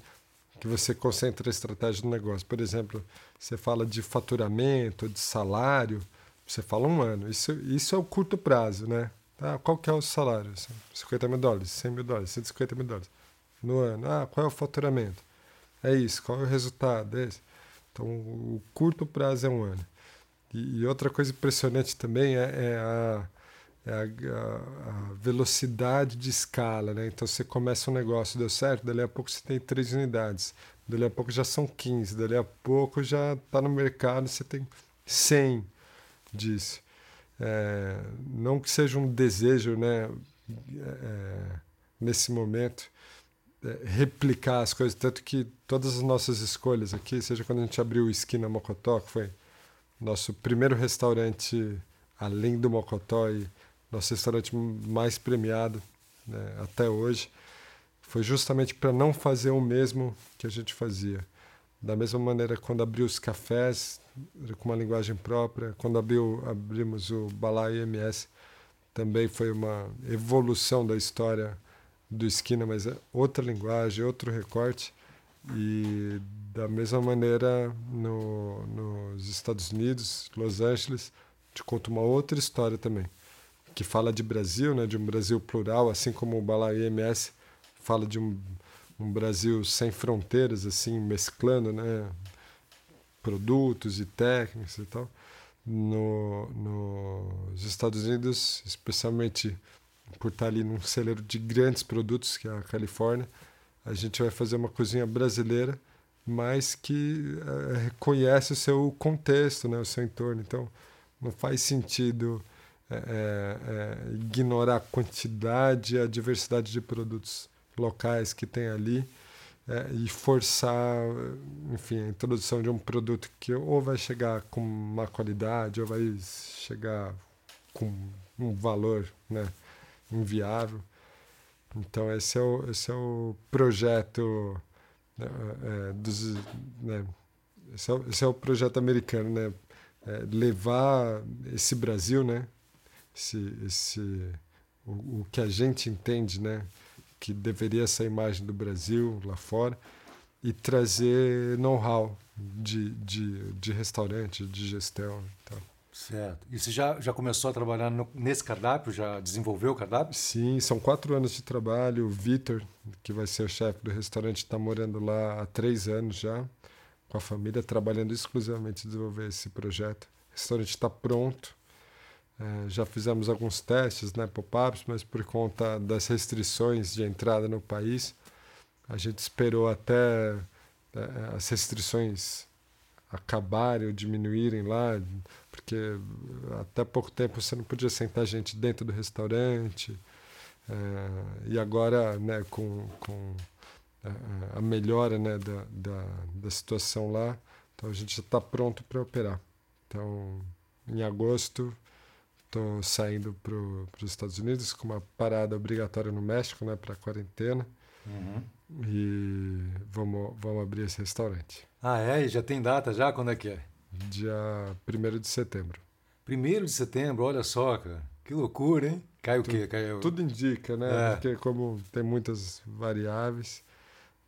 que você concentra a estratégia do negócio. Por exemplo, você fala de faturamento, de salário, você fala um ano. Isso, isso é o curto prazo, né? Ah, qual que é o salário? 50 mil dólares, 100 mil dólares, 150 mil dólares no ano. Ah, qual é o faturamento? É isso, qual é o resultado? É. Então, o curto prazo é um ano. E, e outra coisa impressionante também é, é a é a, a, a, velocidade de escala, né? Então você começa um negócio, deu certo, dali a pouco você tem três unidades, dali a pouco já são 15, dali a pouco já está no mercado, você tem 100 disso. É, não que seja um desejo, né? É, nesse momento, é, replicar as coisas, tanto que todas as nossas escolhas aqui, seja quando a gente abriu o Esquina Mocotó, que foi nosso primeiro restaurante além do Mocotó e nosso restaurante mais premiado né, até hoje, foi justamente para não fazer o mesmo que a gente fazia. Da mesma maneira, quando abriu os cafés, com uma linguagem própria, quando abriu, abrimos o Balai MS, também foi uma evolução da história do Esquina, mas é outra linguagem, outro recorte. E da mesma maneira, no, nos Estados Unidos, Los Angeles, te conto uma outra história também que fala de Brasil, né, de um Brasil plural, assim como o Balai MS fala de um, um Brasil sem fronteiras, assim, mesclando, né, produtos e técnicas e tal. No, nos Estados Unidos, especialmente por estar ali num celeiro de grandes produtos, que é a Califórnia, a gente vai fazer uma cozinha brasileira, mas que é, reconhece o seu contexto, né, o seu entorno. Então, não faz sentido é, é, é, ignorar a quantidade a diversidade de produtos locais que tem ali é, e forçar, enfim, a introdução de um produto que ou vai chegar com má qualidade ou vai chegar com um valor né, inviável. Então esse é o, esse é o projeto né, é, dos, né, esse, é, esse é o projeto americano, né? É, levar esse Brasil, né? Esse, esse o, o que a gente entende, né, que deveria ser a imagem do Brasil lá fora e trazer know-how de, de, de restaurante, de gestão. Então. Certo. E você já, já começou a trabalhar no, nesse cardápio? Já desenvolveu o cardápio? Sim, são quatro anos de trabalho. O Vitor, que vai ser o chefe do restaurante, está morando lá há três anos já, com a família, trabalhando exclusivamente em desenvolver esse projeto. O restaurante está pronto É, já fizemos alguns testes, né, pop-ups, mas por conta das restrições de entrada no país, a gente esperou até é, as restrições acabarem ou diminuírem lá, porque até pouco tempo você não podia sentar gente dentro do restaurante. É, e agora, né, com, com a, a melhora né, da, da, da situação lá, então a gente já está pronto para operar. Então, em agosto, estou saindo para os Estados Unidos com uma parada obrigatória no México, né, para quarentena. Uhum. E vamos, vamos abrir esse restaurante. Ah, é? E já tem data já? Quando é que é? Dia 1 de setembro. 1 de setembro, olha só, cara. Que loucura, hein? Cai o quê? Cai o... Tudo indica, né? É. Porque como tem muitas variáveis,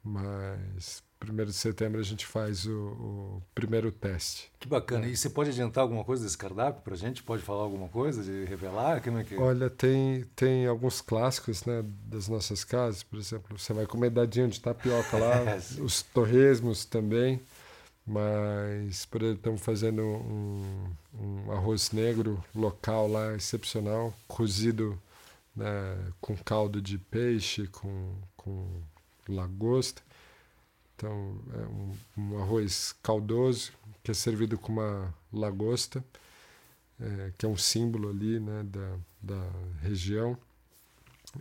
mas 1 de setembro a gente faz o, o, primeiro teste. Que bacana. É. E você pode adiantar alguma coisa desse cardápio para a gente? Pode falar alguma coisa, de revelar? Como é que... Olha, tem, tem alguns clássicos né, das nossas casas. Por exemplo, você vai comer dadinho de tapioca lá, os torresmos também. Mas, por exemplo, estamos fazendo um, um arroz negro local lá, excepcional, cozido né, com caldo de peixe, com, com lagosta. Então, é um, um, arroz caldoso que é servido com uma lagosta, é, que é um símbolo ali né, da, da região,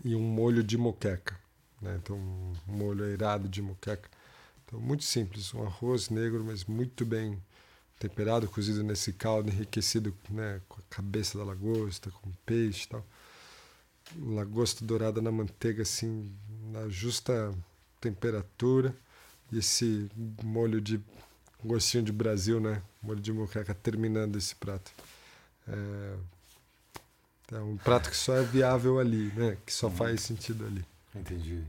e um molho de moqueca. Né? Então, um molho airado de moqueca. Então, muito simples, um arroz negro, mas muito bem temperado, cozido nesse caldo, enriquecido né, com a cabeça da lagosta, com peixe e tal. Lagosta dourada na manteiga, assim, na justa temperatura esse molho de gostinho de Brasil, né? Molho de moqueca terminando esse prato. É, é um prato que só é viável ali, né? Que só faz sentido ali. Entendi.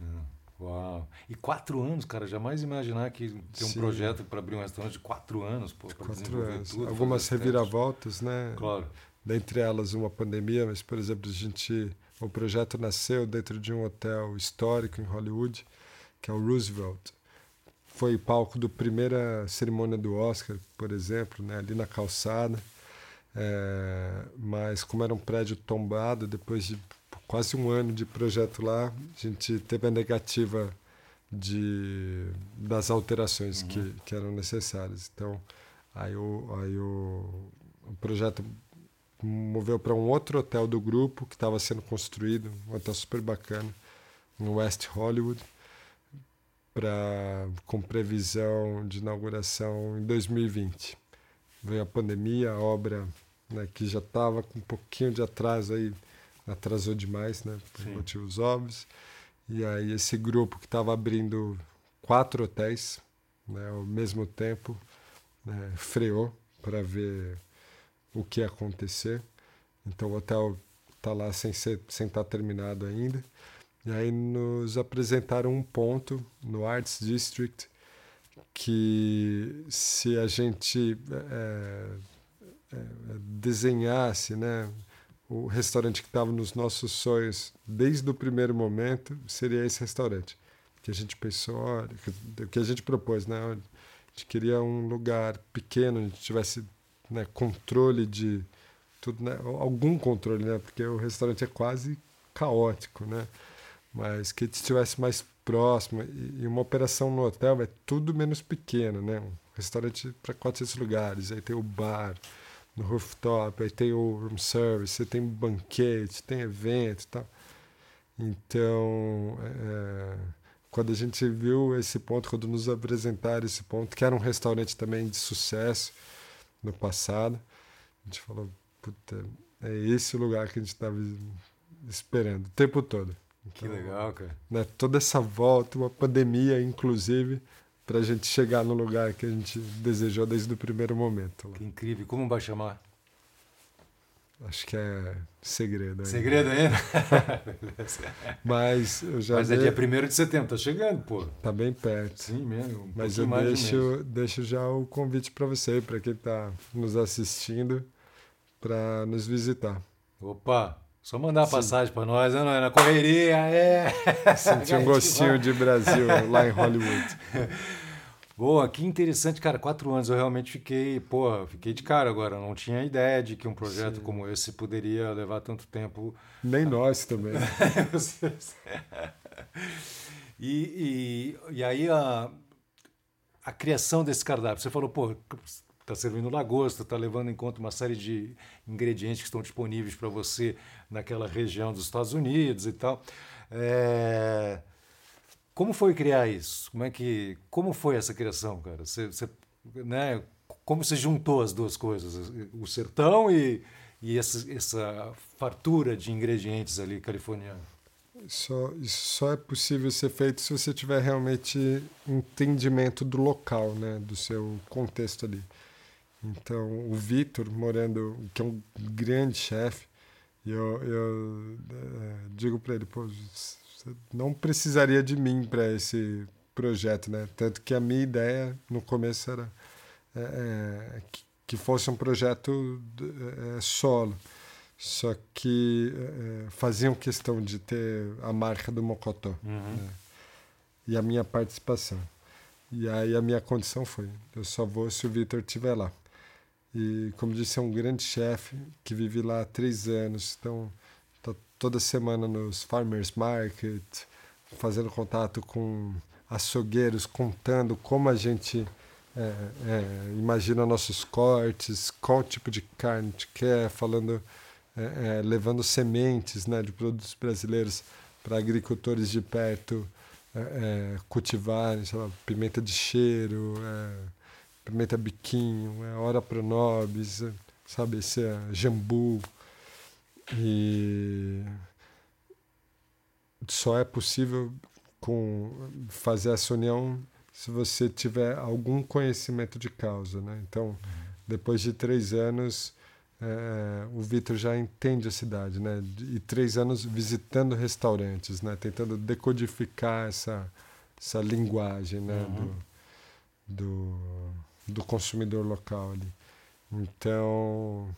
Hum, uau. E quatro anos, cara, jamais imaginar que tem um Sim. projeto para abrir um restaurante de quatro anos, pô, quatro anos. Tudo, Algumas reviravoltas, né? Claro. Dentre elas uma pandemia, mas por exemplo, a gente o projeto nasceu dentro de um hotel histórico em Hollywood que é o Roosevelt. Foi palco da primeira cerimônia do Oscar, por exemplo, né, ali na calçada. É, mas como era um prédio tombado, depois de quase um ano de projeto lá, a gente teve a negativa de, das alterações uhum. que, que eram necessárias. Então, aí o, aí o, o projeto moveu para um outro hotel do grupo que estava sendo construído, um hotel super bacana, no West Hollywood para com previsão de inauguração em 2020. Veio a pandemia, a obra né, que já estava com um pouquinho de atraso aí, atrasou demais, né, por Sim. motivos óbvios. E aí esse grupo que estava abrindo quatro hotéis né, ao mesmo tempo né, freou para ver o que ia acontecer. Então o hotel está lá sem estar sem tá terminado ainda. E aí nos apresentaram um ponto no Arts District que se a gente é, é, desenhasse né, o restaurante que estava nos nossos sonhos desde o primeiro momento, seria esse restaurante. Que a gente pensou, olha, o que a gente propôs, né? A gente queria um lugar pequeno, a gente tivesse né, controle de tudo, né? algum controle, né? Porque o restaurante é quase caótico, né? Mas que estivesse mais próximo. E uma operação no hotel é tudo menos pequeno, né? Um restaurante para 400 lugares, aí tem o bar no rooftop, aí tem o room service, tem banquete, tem evento e tal. Então, é, quando a gente viu esse ponto, quando nos apresentaram esse ponto, que era um restaurante também de sucesso no passado, a gente falou, puta, é esse o lugar que a gente estava esperando o tempo todo. Então, que legal, cara. Né, toda essa volta, uma pandemia, inclusive, para a gente chegar no lugar que a gente desejou desde o primeiro momento. Que incrível. Como vai chamar? Acho que é segredo ainda. Segredo ainda? Mas eu já. Mas é dia 1 de setembro, tá chegando, pô. Tá bem perto. Sim, mesmo. Um Mas eu deixo, deixo já o convite para você, para quem está nos assistindo, para nos visitar. Opa! Só mandar a passagem para nós, né? Na correria, é. Sentir um gostinho de Brasil lá em Hollywood. Boa, que interessante, cara. Quatro anos eu realmente fiquei, pô, fiquei de cara agora. Não tinha ideia de que um projeto Sim. como esse poderia levar tanto tempo. Nem nós também. e, e, e aí a, a criação desse cardápio. Você falou, pô, está servindo lagosta, está levando em conta uma série de ingredientes que estão disponíveis para você naquela região dos Estados Unidos e tal. É... Como foi criar isso? Como é que, como foi essa criação, cara? Você, você, né? Como você juntou as duas coisas, o sertão e, e essa, essa fartura de ingredientes ali californianos? Só, isso só é possível ser feito se você tiver realmente entendimento do local, né, do seu contexto ali. Então, o Vitor, morando, que é um grande chefe, eu, eu é, digo para ele, pô, não precisaria de mim para esse projeto, né? Tanto que a minha ideia no começo era é, que, que, fosse um projeto é, solo. Só que faziam questão de ter a marca do Mocotó uhum. né? e a minha participação. E aí a minha condição foi: eu só vou se o Vitor estiver lá. E, como disse, é um grande chefe que vive lá há três anos. Então, tá toda semana nos farmers market, fazendo contato com açougueiros, contando como a gente é, é, imagina nossos cortes, qual tipo de carne a gente quer, falando, é, é levando sementes né, de produtos brasileiros para agricultores de perto é, é, cultivarem, sei lá, pimenta de cheiro Pimenta Biquinho, é Hora Pronobis, sabe, esse é Jambu. E só é possível com fazer essa união se você tiver algum conhecimento de causa, né? Então, depois de três anos, é, o Vitor já entende a cidade, né? E três anos visitando restaurantes, né? Tentando decodificar essa essa linguagem, né? Uhum. Do, do do consumidor local ali. Então,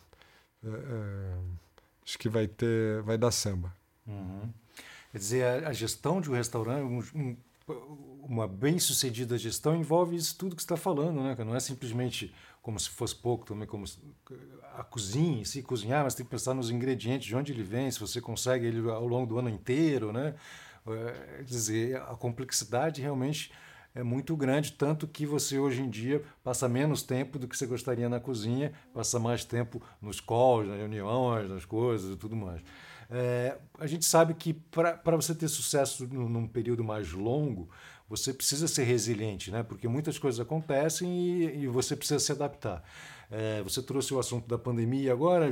é, é, acho que vai ter, vai dar samba. Uhum. Quer dizer, a, a, gestão de um restaurante, um, um, uma bem-sucedida gestão envolve isso tudo que está falando, né? Não é simplesmente como se fosse pouco também, como a cozinha, se cozinhar, mas tem que pensar nos ingredientes, de onde ele vem, se você consegue ele ao longo do ano inteiro, né? É, quer dizer, a complexidade realmente é muito grande, tanto que você hoje em dia passa menos tempo do que você gostaria na cozinha, passa mais tempo nos calls, nas reuniões, nas coisas e tudo mais. É, a gente sabe que para você ter sucesso num, num, período mais longo, você precisa ser resiliente, né? porque muitas coisas acontecem e, e você precisa se adaptar. É, você trouxe o assunto da pandemia agora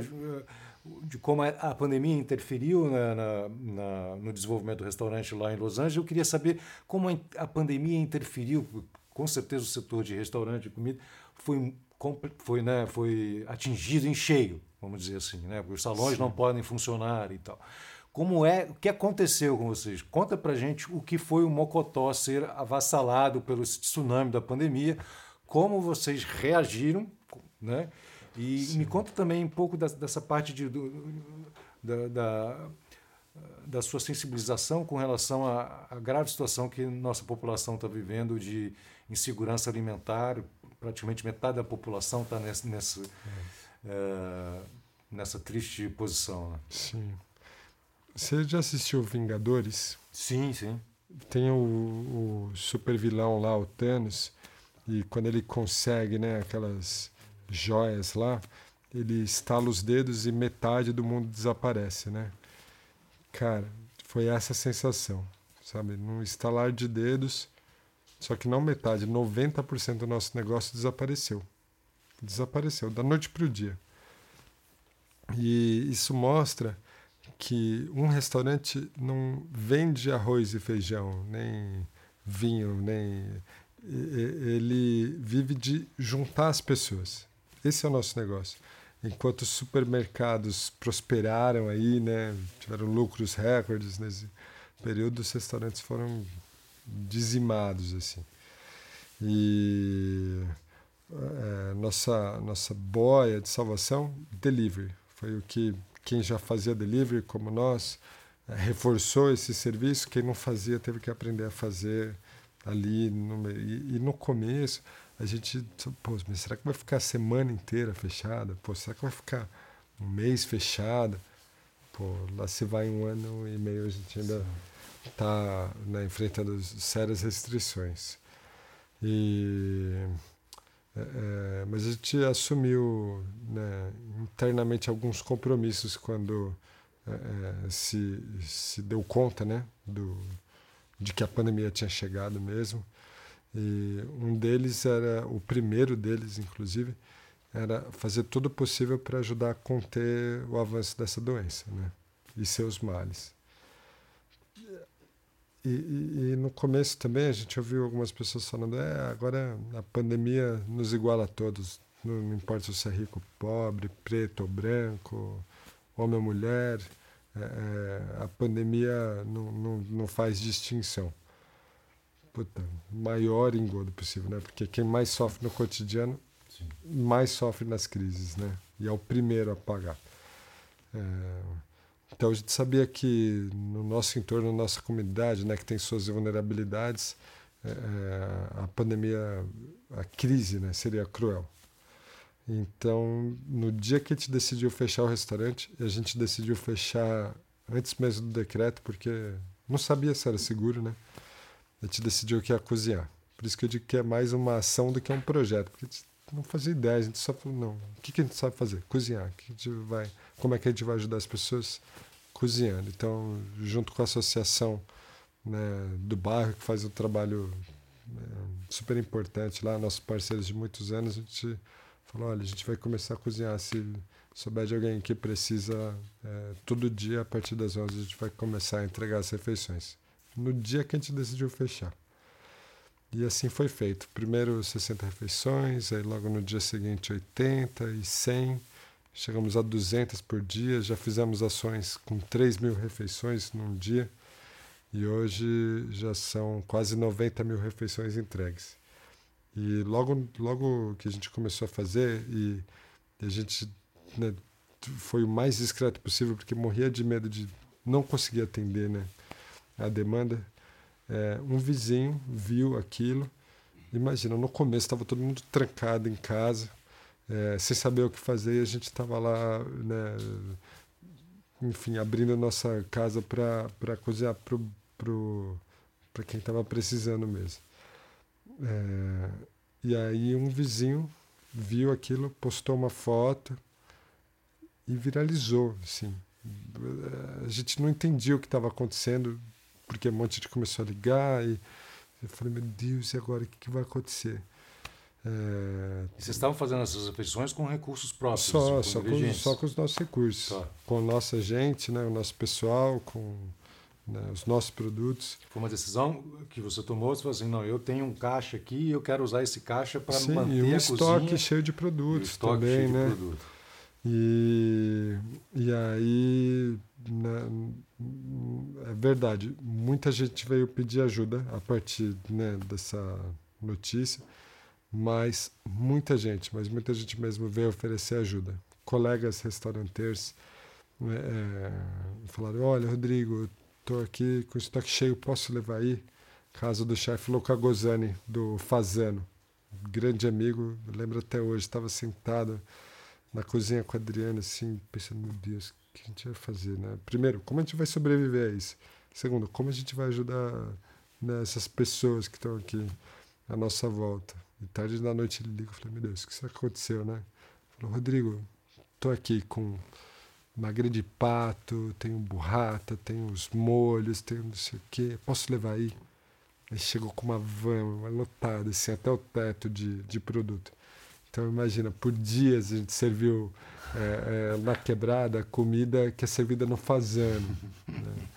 de como a pandemia interferiu na, na, na, no desenvolvimento do restaurante lá em Los Angeles. Eu queria saber como a pandemia interferiu. Com certeza o setor de restaurante e comida foi, foi, né, foi atingido em cheio, vamos dizer assim, né? Porque os salões Sim. não podem funcionar e tal. Como é, o que aconteceu com vocês? Conta pra gente o que foi o Mocotó ser avassalado pelo tsunami da pandemia, como vocês reagiram, né? E Sim. me conta também um pouco da, dessa parte de, do, da, da, da, sua sensibilização com relação à, à grave situação que nossa população está vivendo de insegurança alimentar. Praticamente metade da população está nessa, nessa, é, nessa triste posição. Né? Sim. Você já assistiu Vingadores? Sim, sim. Tem o, o super vilão lá, o Thanos, e quando ele consegue né, aquelas joias lá, ele estala os dedos e metade do mundo desaparece, né? Cara, foi essa sensação, sabe? Num estalar de dedos, só que não metade, 90% do nosso negócio desapareceu. Desapareceu, da noite para o dia. E isso mostra que um restaurante não vende arroz e feijão, nem vinho, nem. Ele vive de juntar as pessoas. Esse é o nosso negócio. Enquanto os supermercados prosperaram aí, né, tiveram lucros recordes nesse período, os restaurantes foram dizimados assim. E é, nossa nossa boia de salvação, delivery, foi o que quem já fazia delivery como nós é, reforçou esse serviço, quem não fazia teve que aprender a fazer ali no, e, e no começo a gente, pô, mas será que vai ficar a semana inteira fechada? Pô, será que vai ficar um mês fechada? Pô, lá se vai um ano e meio a gente ainda está né, enfrentando sérias restrições. E, é, é, mas a gente assumiu né, internamente alguns compromissos quando é, é, se, se deu conta né, do, de que a pandemia tinha chegado mesmo. E um deles era, o primeiro deles, inclusive, era fazer tudo possível para ajudar a conter o avanço dessa doença né? e seus males. E, e, e, no começo também a gente ouviu algumas pessoas falando: é, agora a pandemia nos iguala a todos, não, não importa se você é rico, pobre, preto ou branco, homem ou mulher, é, a pandemia não, não, não faz distinção puta, maior engodo possível, né? Porque quem mais sofre no cotidiano, Sim. mais sofre nas crises, né? E é o primeiro a pagar. É... Então a gente sabia que no nosso entorno, na nossa comunidade, né, que tem suas vulnerabilidades, é, é, a pandemia, a crise, né, seria cruel. Então, no dia que a gente decidiu fechar o restaurante, a gente decidiu fechar antes mesmo do decreto, porque não sabia se era seguro, né? A gente decidiu que ia cozinhar. Por isso que eu digo que é mais uma ação do que um projeto, porque a gente não fazia ideia, a gente só falou, não, o que, que a gente sabe fazer? Cozinhar. Que a gente vai, como é que a gente vai ajudar as pessoas? Cozinhando. Então, junto com a associação né, do bairro, que faz um trabalho né, super importante lá, nossos parceiros de muitos anos, a gente falou, olha, a gente vai começar a cozinhar. Se souber de alguém que precisa, é, todo dia, a partir das 11, a gente vai começar a entregar as refeições no dia que a gente decidiu fechar. E assim foi feito. Primeiro 60 refeições, aí logo no dia seguinte 80 e 100. Chegamos a 200 por dia, já fizemos ações com 3 mil refeições num dia. E hoje já são quase 90 mil refeições entregues. E logo, logo que a gente começou a fazer, e, a gente né, foi o mais discreto possível, porque morria de medo de não conseguir atender, né? A demanda. É, um vizinho viu aquilo. Imagina, no começo estava todo mundo trancado em casa, é, sem saber o que fazer, e a gente estava lá, né, enfim, abrindo nossa casa para cozinhar para quem estava precisando mesmo. É, e aí um vizinho viu aquilo, postou uma foto e viralizou, assim. A gente não entendia o que estava acontecendo, porque um monte de começou a ligar e eu falei, meu Deus, e agora o que, que vai acontecer? É... Vocês estavam fazendo essas refeições com recursos próprios? Só, só, com, só com os nossos recursos. Tá. Com a nossa gente, né, o nosso pessoal, com né, os nossos produtos. Foi uma decisão que você tomou, você falou assim, não, eu tenho um caixa aqui e eu quero usar esse caixa para manter e um a estoque cozinha, cheio de produtos também, cheio né? De produto. E, e aí, né, é verdade, muita gente veio pedir ajuda a partir né, dessa notícia, mas muita gente, mas muita gente mesmo veio oferecer ajuda. Colegas restauranteiros né, é, falaram: Olha, Rodrigo, estou aqui com estoque cheio, posso levar aí? Caso do chefe Luca Gozani, do Fazano, grande amigo, lembro até hoje, estava sentado na cozinha com a Adriana, assim, pensando, meu Deus, o que a gente vai fazer, né? Primeiro, como a gente vai sobreviver a isso? Segundo, como a gente vai ajudar né, essas pessoas que estão aqui à nossa volta? E tarde da noite ele liga, eu falei, meu Deus, o que será que aconteceu, né? Falou, Rodrigo, tô aqui com magre de pato, tenho burrata, tenho os molhos, tenho não sei o quê, posso levar aí? Ele chegou com uma van, lotada, assim, até o teto de, de produto. Então imagina, por dias a gente serviu é, é, na quebrada comida que é servida no fazano. Né?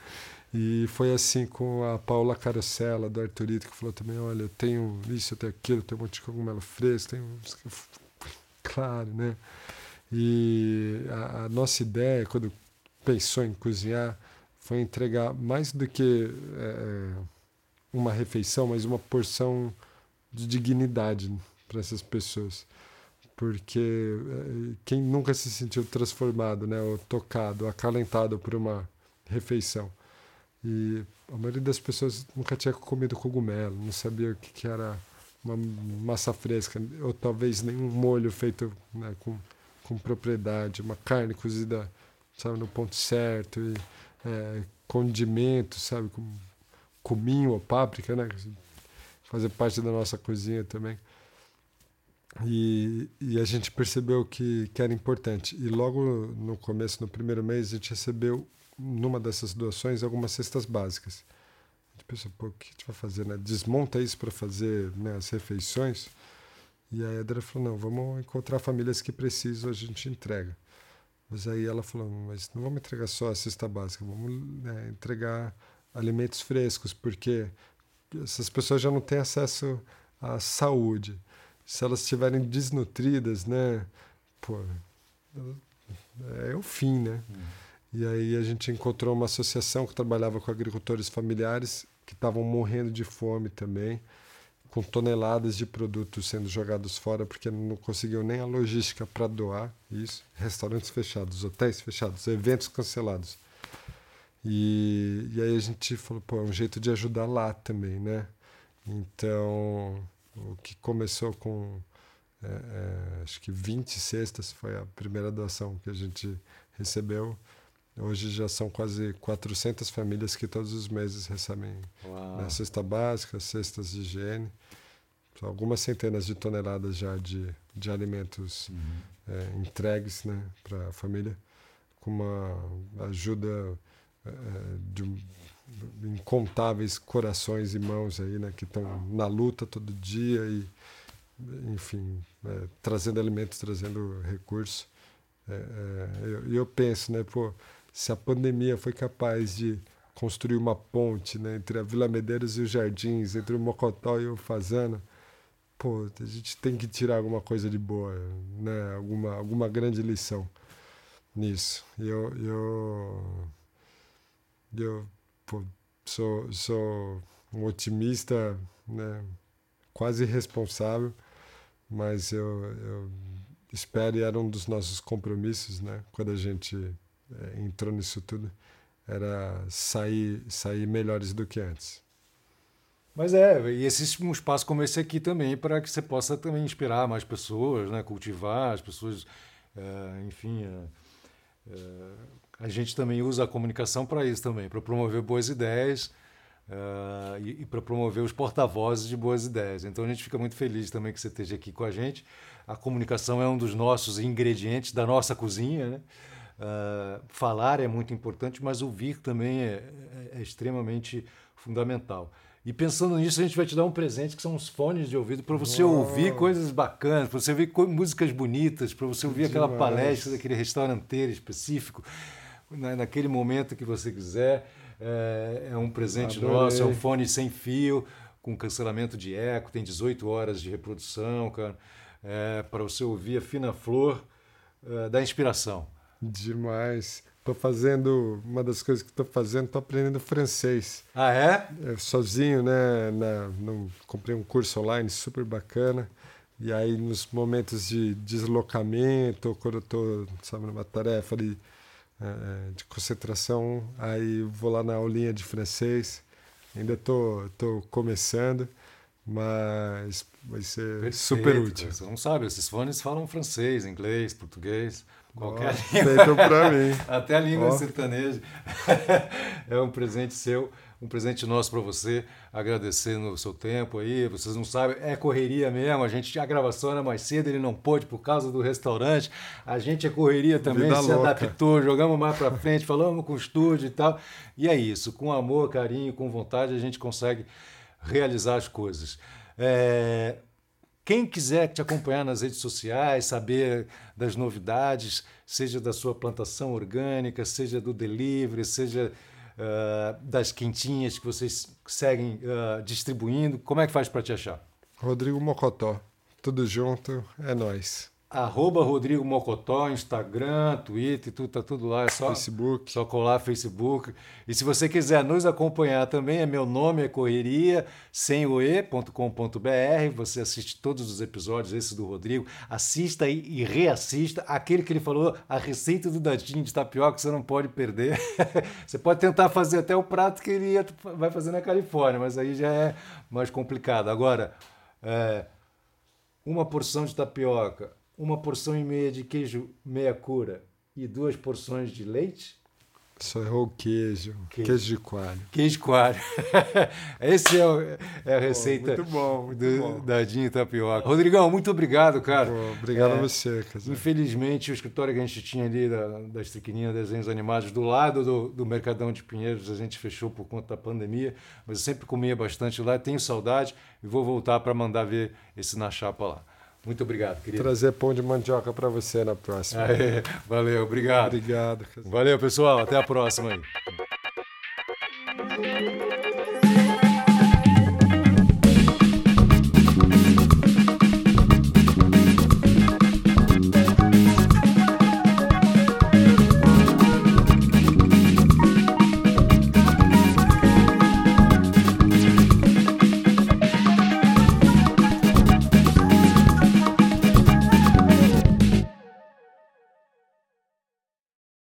E foi assim com a Paula Carosella, do Arturito, que falou também, olha, eu tenho isso, eu tenho aquilo, eu tenho um monte de cogumelo fresco, tenho... Claro, né? E a, a nossa ideia, quando pensou em cozinhar, foi entregar mais do que é, uma refeição, mas uma porção de dignidade para essas pessoas porque eh, quem nunca se sentiu transformado, né, ou tocado, acalentado por uma refeição. E a maioria das pessoas nunca tinha comido cogumelo, não sabia o que, era uma massa fresca, ou talvez nenhum molho feito né, com, com propriedade, uma carne cozida sabe, no ponto certo, e é, condimento, sabe, com cominho ou páprica, né? Fazer parte da nossa cozinha também. E, e a gente percebeu que, que era importante. E logo no começo, no primeiro mês, a gente recebeu, numa dessas doações, algumas cestas básicas. A gente pensou, pô, o que a gente vai fazer? Né? Desmonta isso para fazer né, as refeições. E a Adra falou, não, vamos encontrar famílias que precisam, a gente entrega. Mas aí ela falou, mas não vamos entregar só a cesta básica, vamos né, entregar alimentos frescos, porque essas pessoas já não têm acesso à saúde. Se elas estiverem desnutridas, né, pô, é o fim, né? E aí a gente encontrou uma associação que trabalhava com agricultores familiares que estavam morrendo de fome também com toneladas de produtos sendo jogados fora porque não conseguiu nem a logística para doar isso. Restaurantes fechados, hotéis fechados, eventos cancelados. E, e aí a gente falou, pô, é um jeito de ajudar lá também, né? Então, o que começou com, é, é, acho que 20 cestas, foi a primeira doação que a gente recebeu. Hoje já são quase 400 famílias que todos os meses recebem né, cesta básica, cestas de higiene. São algumas centenas de toneladas já de, de alimentos uhum. é, entregues né, para a família, com uma ajuda é, de incontáveis corações e mãos aí, né, que estão na luta todo dia e, enfim, é, trazendo alimentos, trazendo recursos. E é, é, eu, eu penso, né, pô, se a pandemia foi capaz de construir uma ponte né, entre a Vila Medeiros e os Jardins, entre o Mocotó e o Fazano, pô, a gente tem que tirar alguma coisa de boa, né, alguma, alguma grande lição nisso. Eu, eu, eu pô, sou, sou um otimista, né, quase irresponsável, mas eu, eu espero e era um dos nossos compromissos, né, quando a gente é, entrou nisso tudo era sair, sair melhores do que antes. Mas é, e existe um espaço como esse aqui também para que você possa também inspirar mais pessoas, né? cultivar as pessoas, é, enfim. É, é, a gente também usa a comunicação para isso também, para promover boas ideias é, e, e para promover os porta-vozes de boas ideias. Então a gente fica muito feliz também que você esteja aqui com a gente. A comunicação é um dos nossos ingredientes da nossa cozinha, né? Uh, falar é muito importante, mas ouvir também é, é, é, extremamente fundamental. E pensando nisso, a gente vai te dar um presente que são os fones de ouvido para você Uou. ouvir coisas bacanas, para você ouvir músicas bonitas, para você ouvir aquela palestra daquele restauranteiro específico, na, naquele momento que você quiser. É, é um presente Adorei. nosso, é um fone sem fio, com cancelamento de eco, tem 18 horas de reprodução, cara, é, para você ouvir a fina flor é, da inspiração. Demais. Tô fazendo, uma das coisas que estou fazendo, estou aprendendo francês. Ah, é? é sozinho, né? Na, não, comprei um curso online super bacana. E aí, nos momentos de deslocamento, quando eu estou, sabe, numa tarefa de, é, de concentração, aí vou lá na aulinha de francês. Ainda estou tô, tô começando, mas vai ser Perfeito. super útil. Você não sabe, esses fones falam francês, inglês, português. Qualquer oh, língua. para mim. Até a língua oh. sertaneja. é um presente seu, um presente nosso para você, agradecendo o seu tempo aí. Vocês não sabem, é correria mesmo. A gente a gravação era mais cedo, ele não pôde por causa do restaurante. A gente é correria também, Vida se louca. adaptou, jogamos mais para frente, falamos com o estúdio e tal. E é isso, com amor, carinho, com vontade, a gente consegue realizar as coisas. É, quem quiser te acompanhar nas redes sociais, saber das novidades, seja da sua plantação orgânica, seja do delivery, seja uh, das quentinhas que vocês seguem uh, distribuindo, como é que faz para te achar? Rodrigo Mocotó, tudo junto, é nós. Arroba Rodrigo Mocotó, Instagram, Twitter, tudo, tá tudo lá. É só, Facebook. Só colar Facebook. E se você quiser nos acompanhar também, é meu nome é correria, sem oe.com.br. Você assiste todos os episódios, esse do Rodrigo. Assista e, e reassista. Aquele que ele falou, a receita do dadinho de tapioca, você não pode perder. você pode tentar fazer até o prato que ele ia, vai fazer na Califórnia, mas aí já é mais complicado. Agora, é, uma porção de tapioca uma porção e meia de queijo meia cura e duas porções de leite? Só errou o queijo. Queijo, queijo de coalho. Queijo de coalho. Esse é, o, é a receita muito bom, muito do bom. Dadinho Tapioca. Rodrigão, muito obrigado, cara. Obrigado É, a você. Dizer. Infelizmente, o escritório que a gente tinha ali da, da Estriquininha Desenhos Animados, do lado do, do Mercadão de Pinheiros, a gente fechou por conta da pandemia, mas eu sempre comia bastante lá, tenho saudade e vou voltar para mandar ver esse na chapa lá. Muito obrigado, querido. Trazer pão de mandioca para você na próxima. Aê, valeu, obrigado. Obrigado. Valeu, pessoal. Até a próxima aí.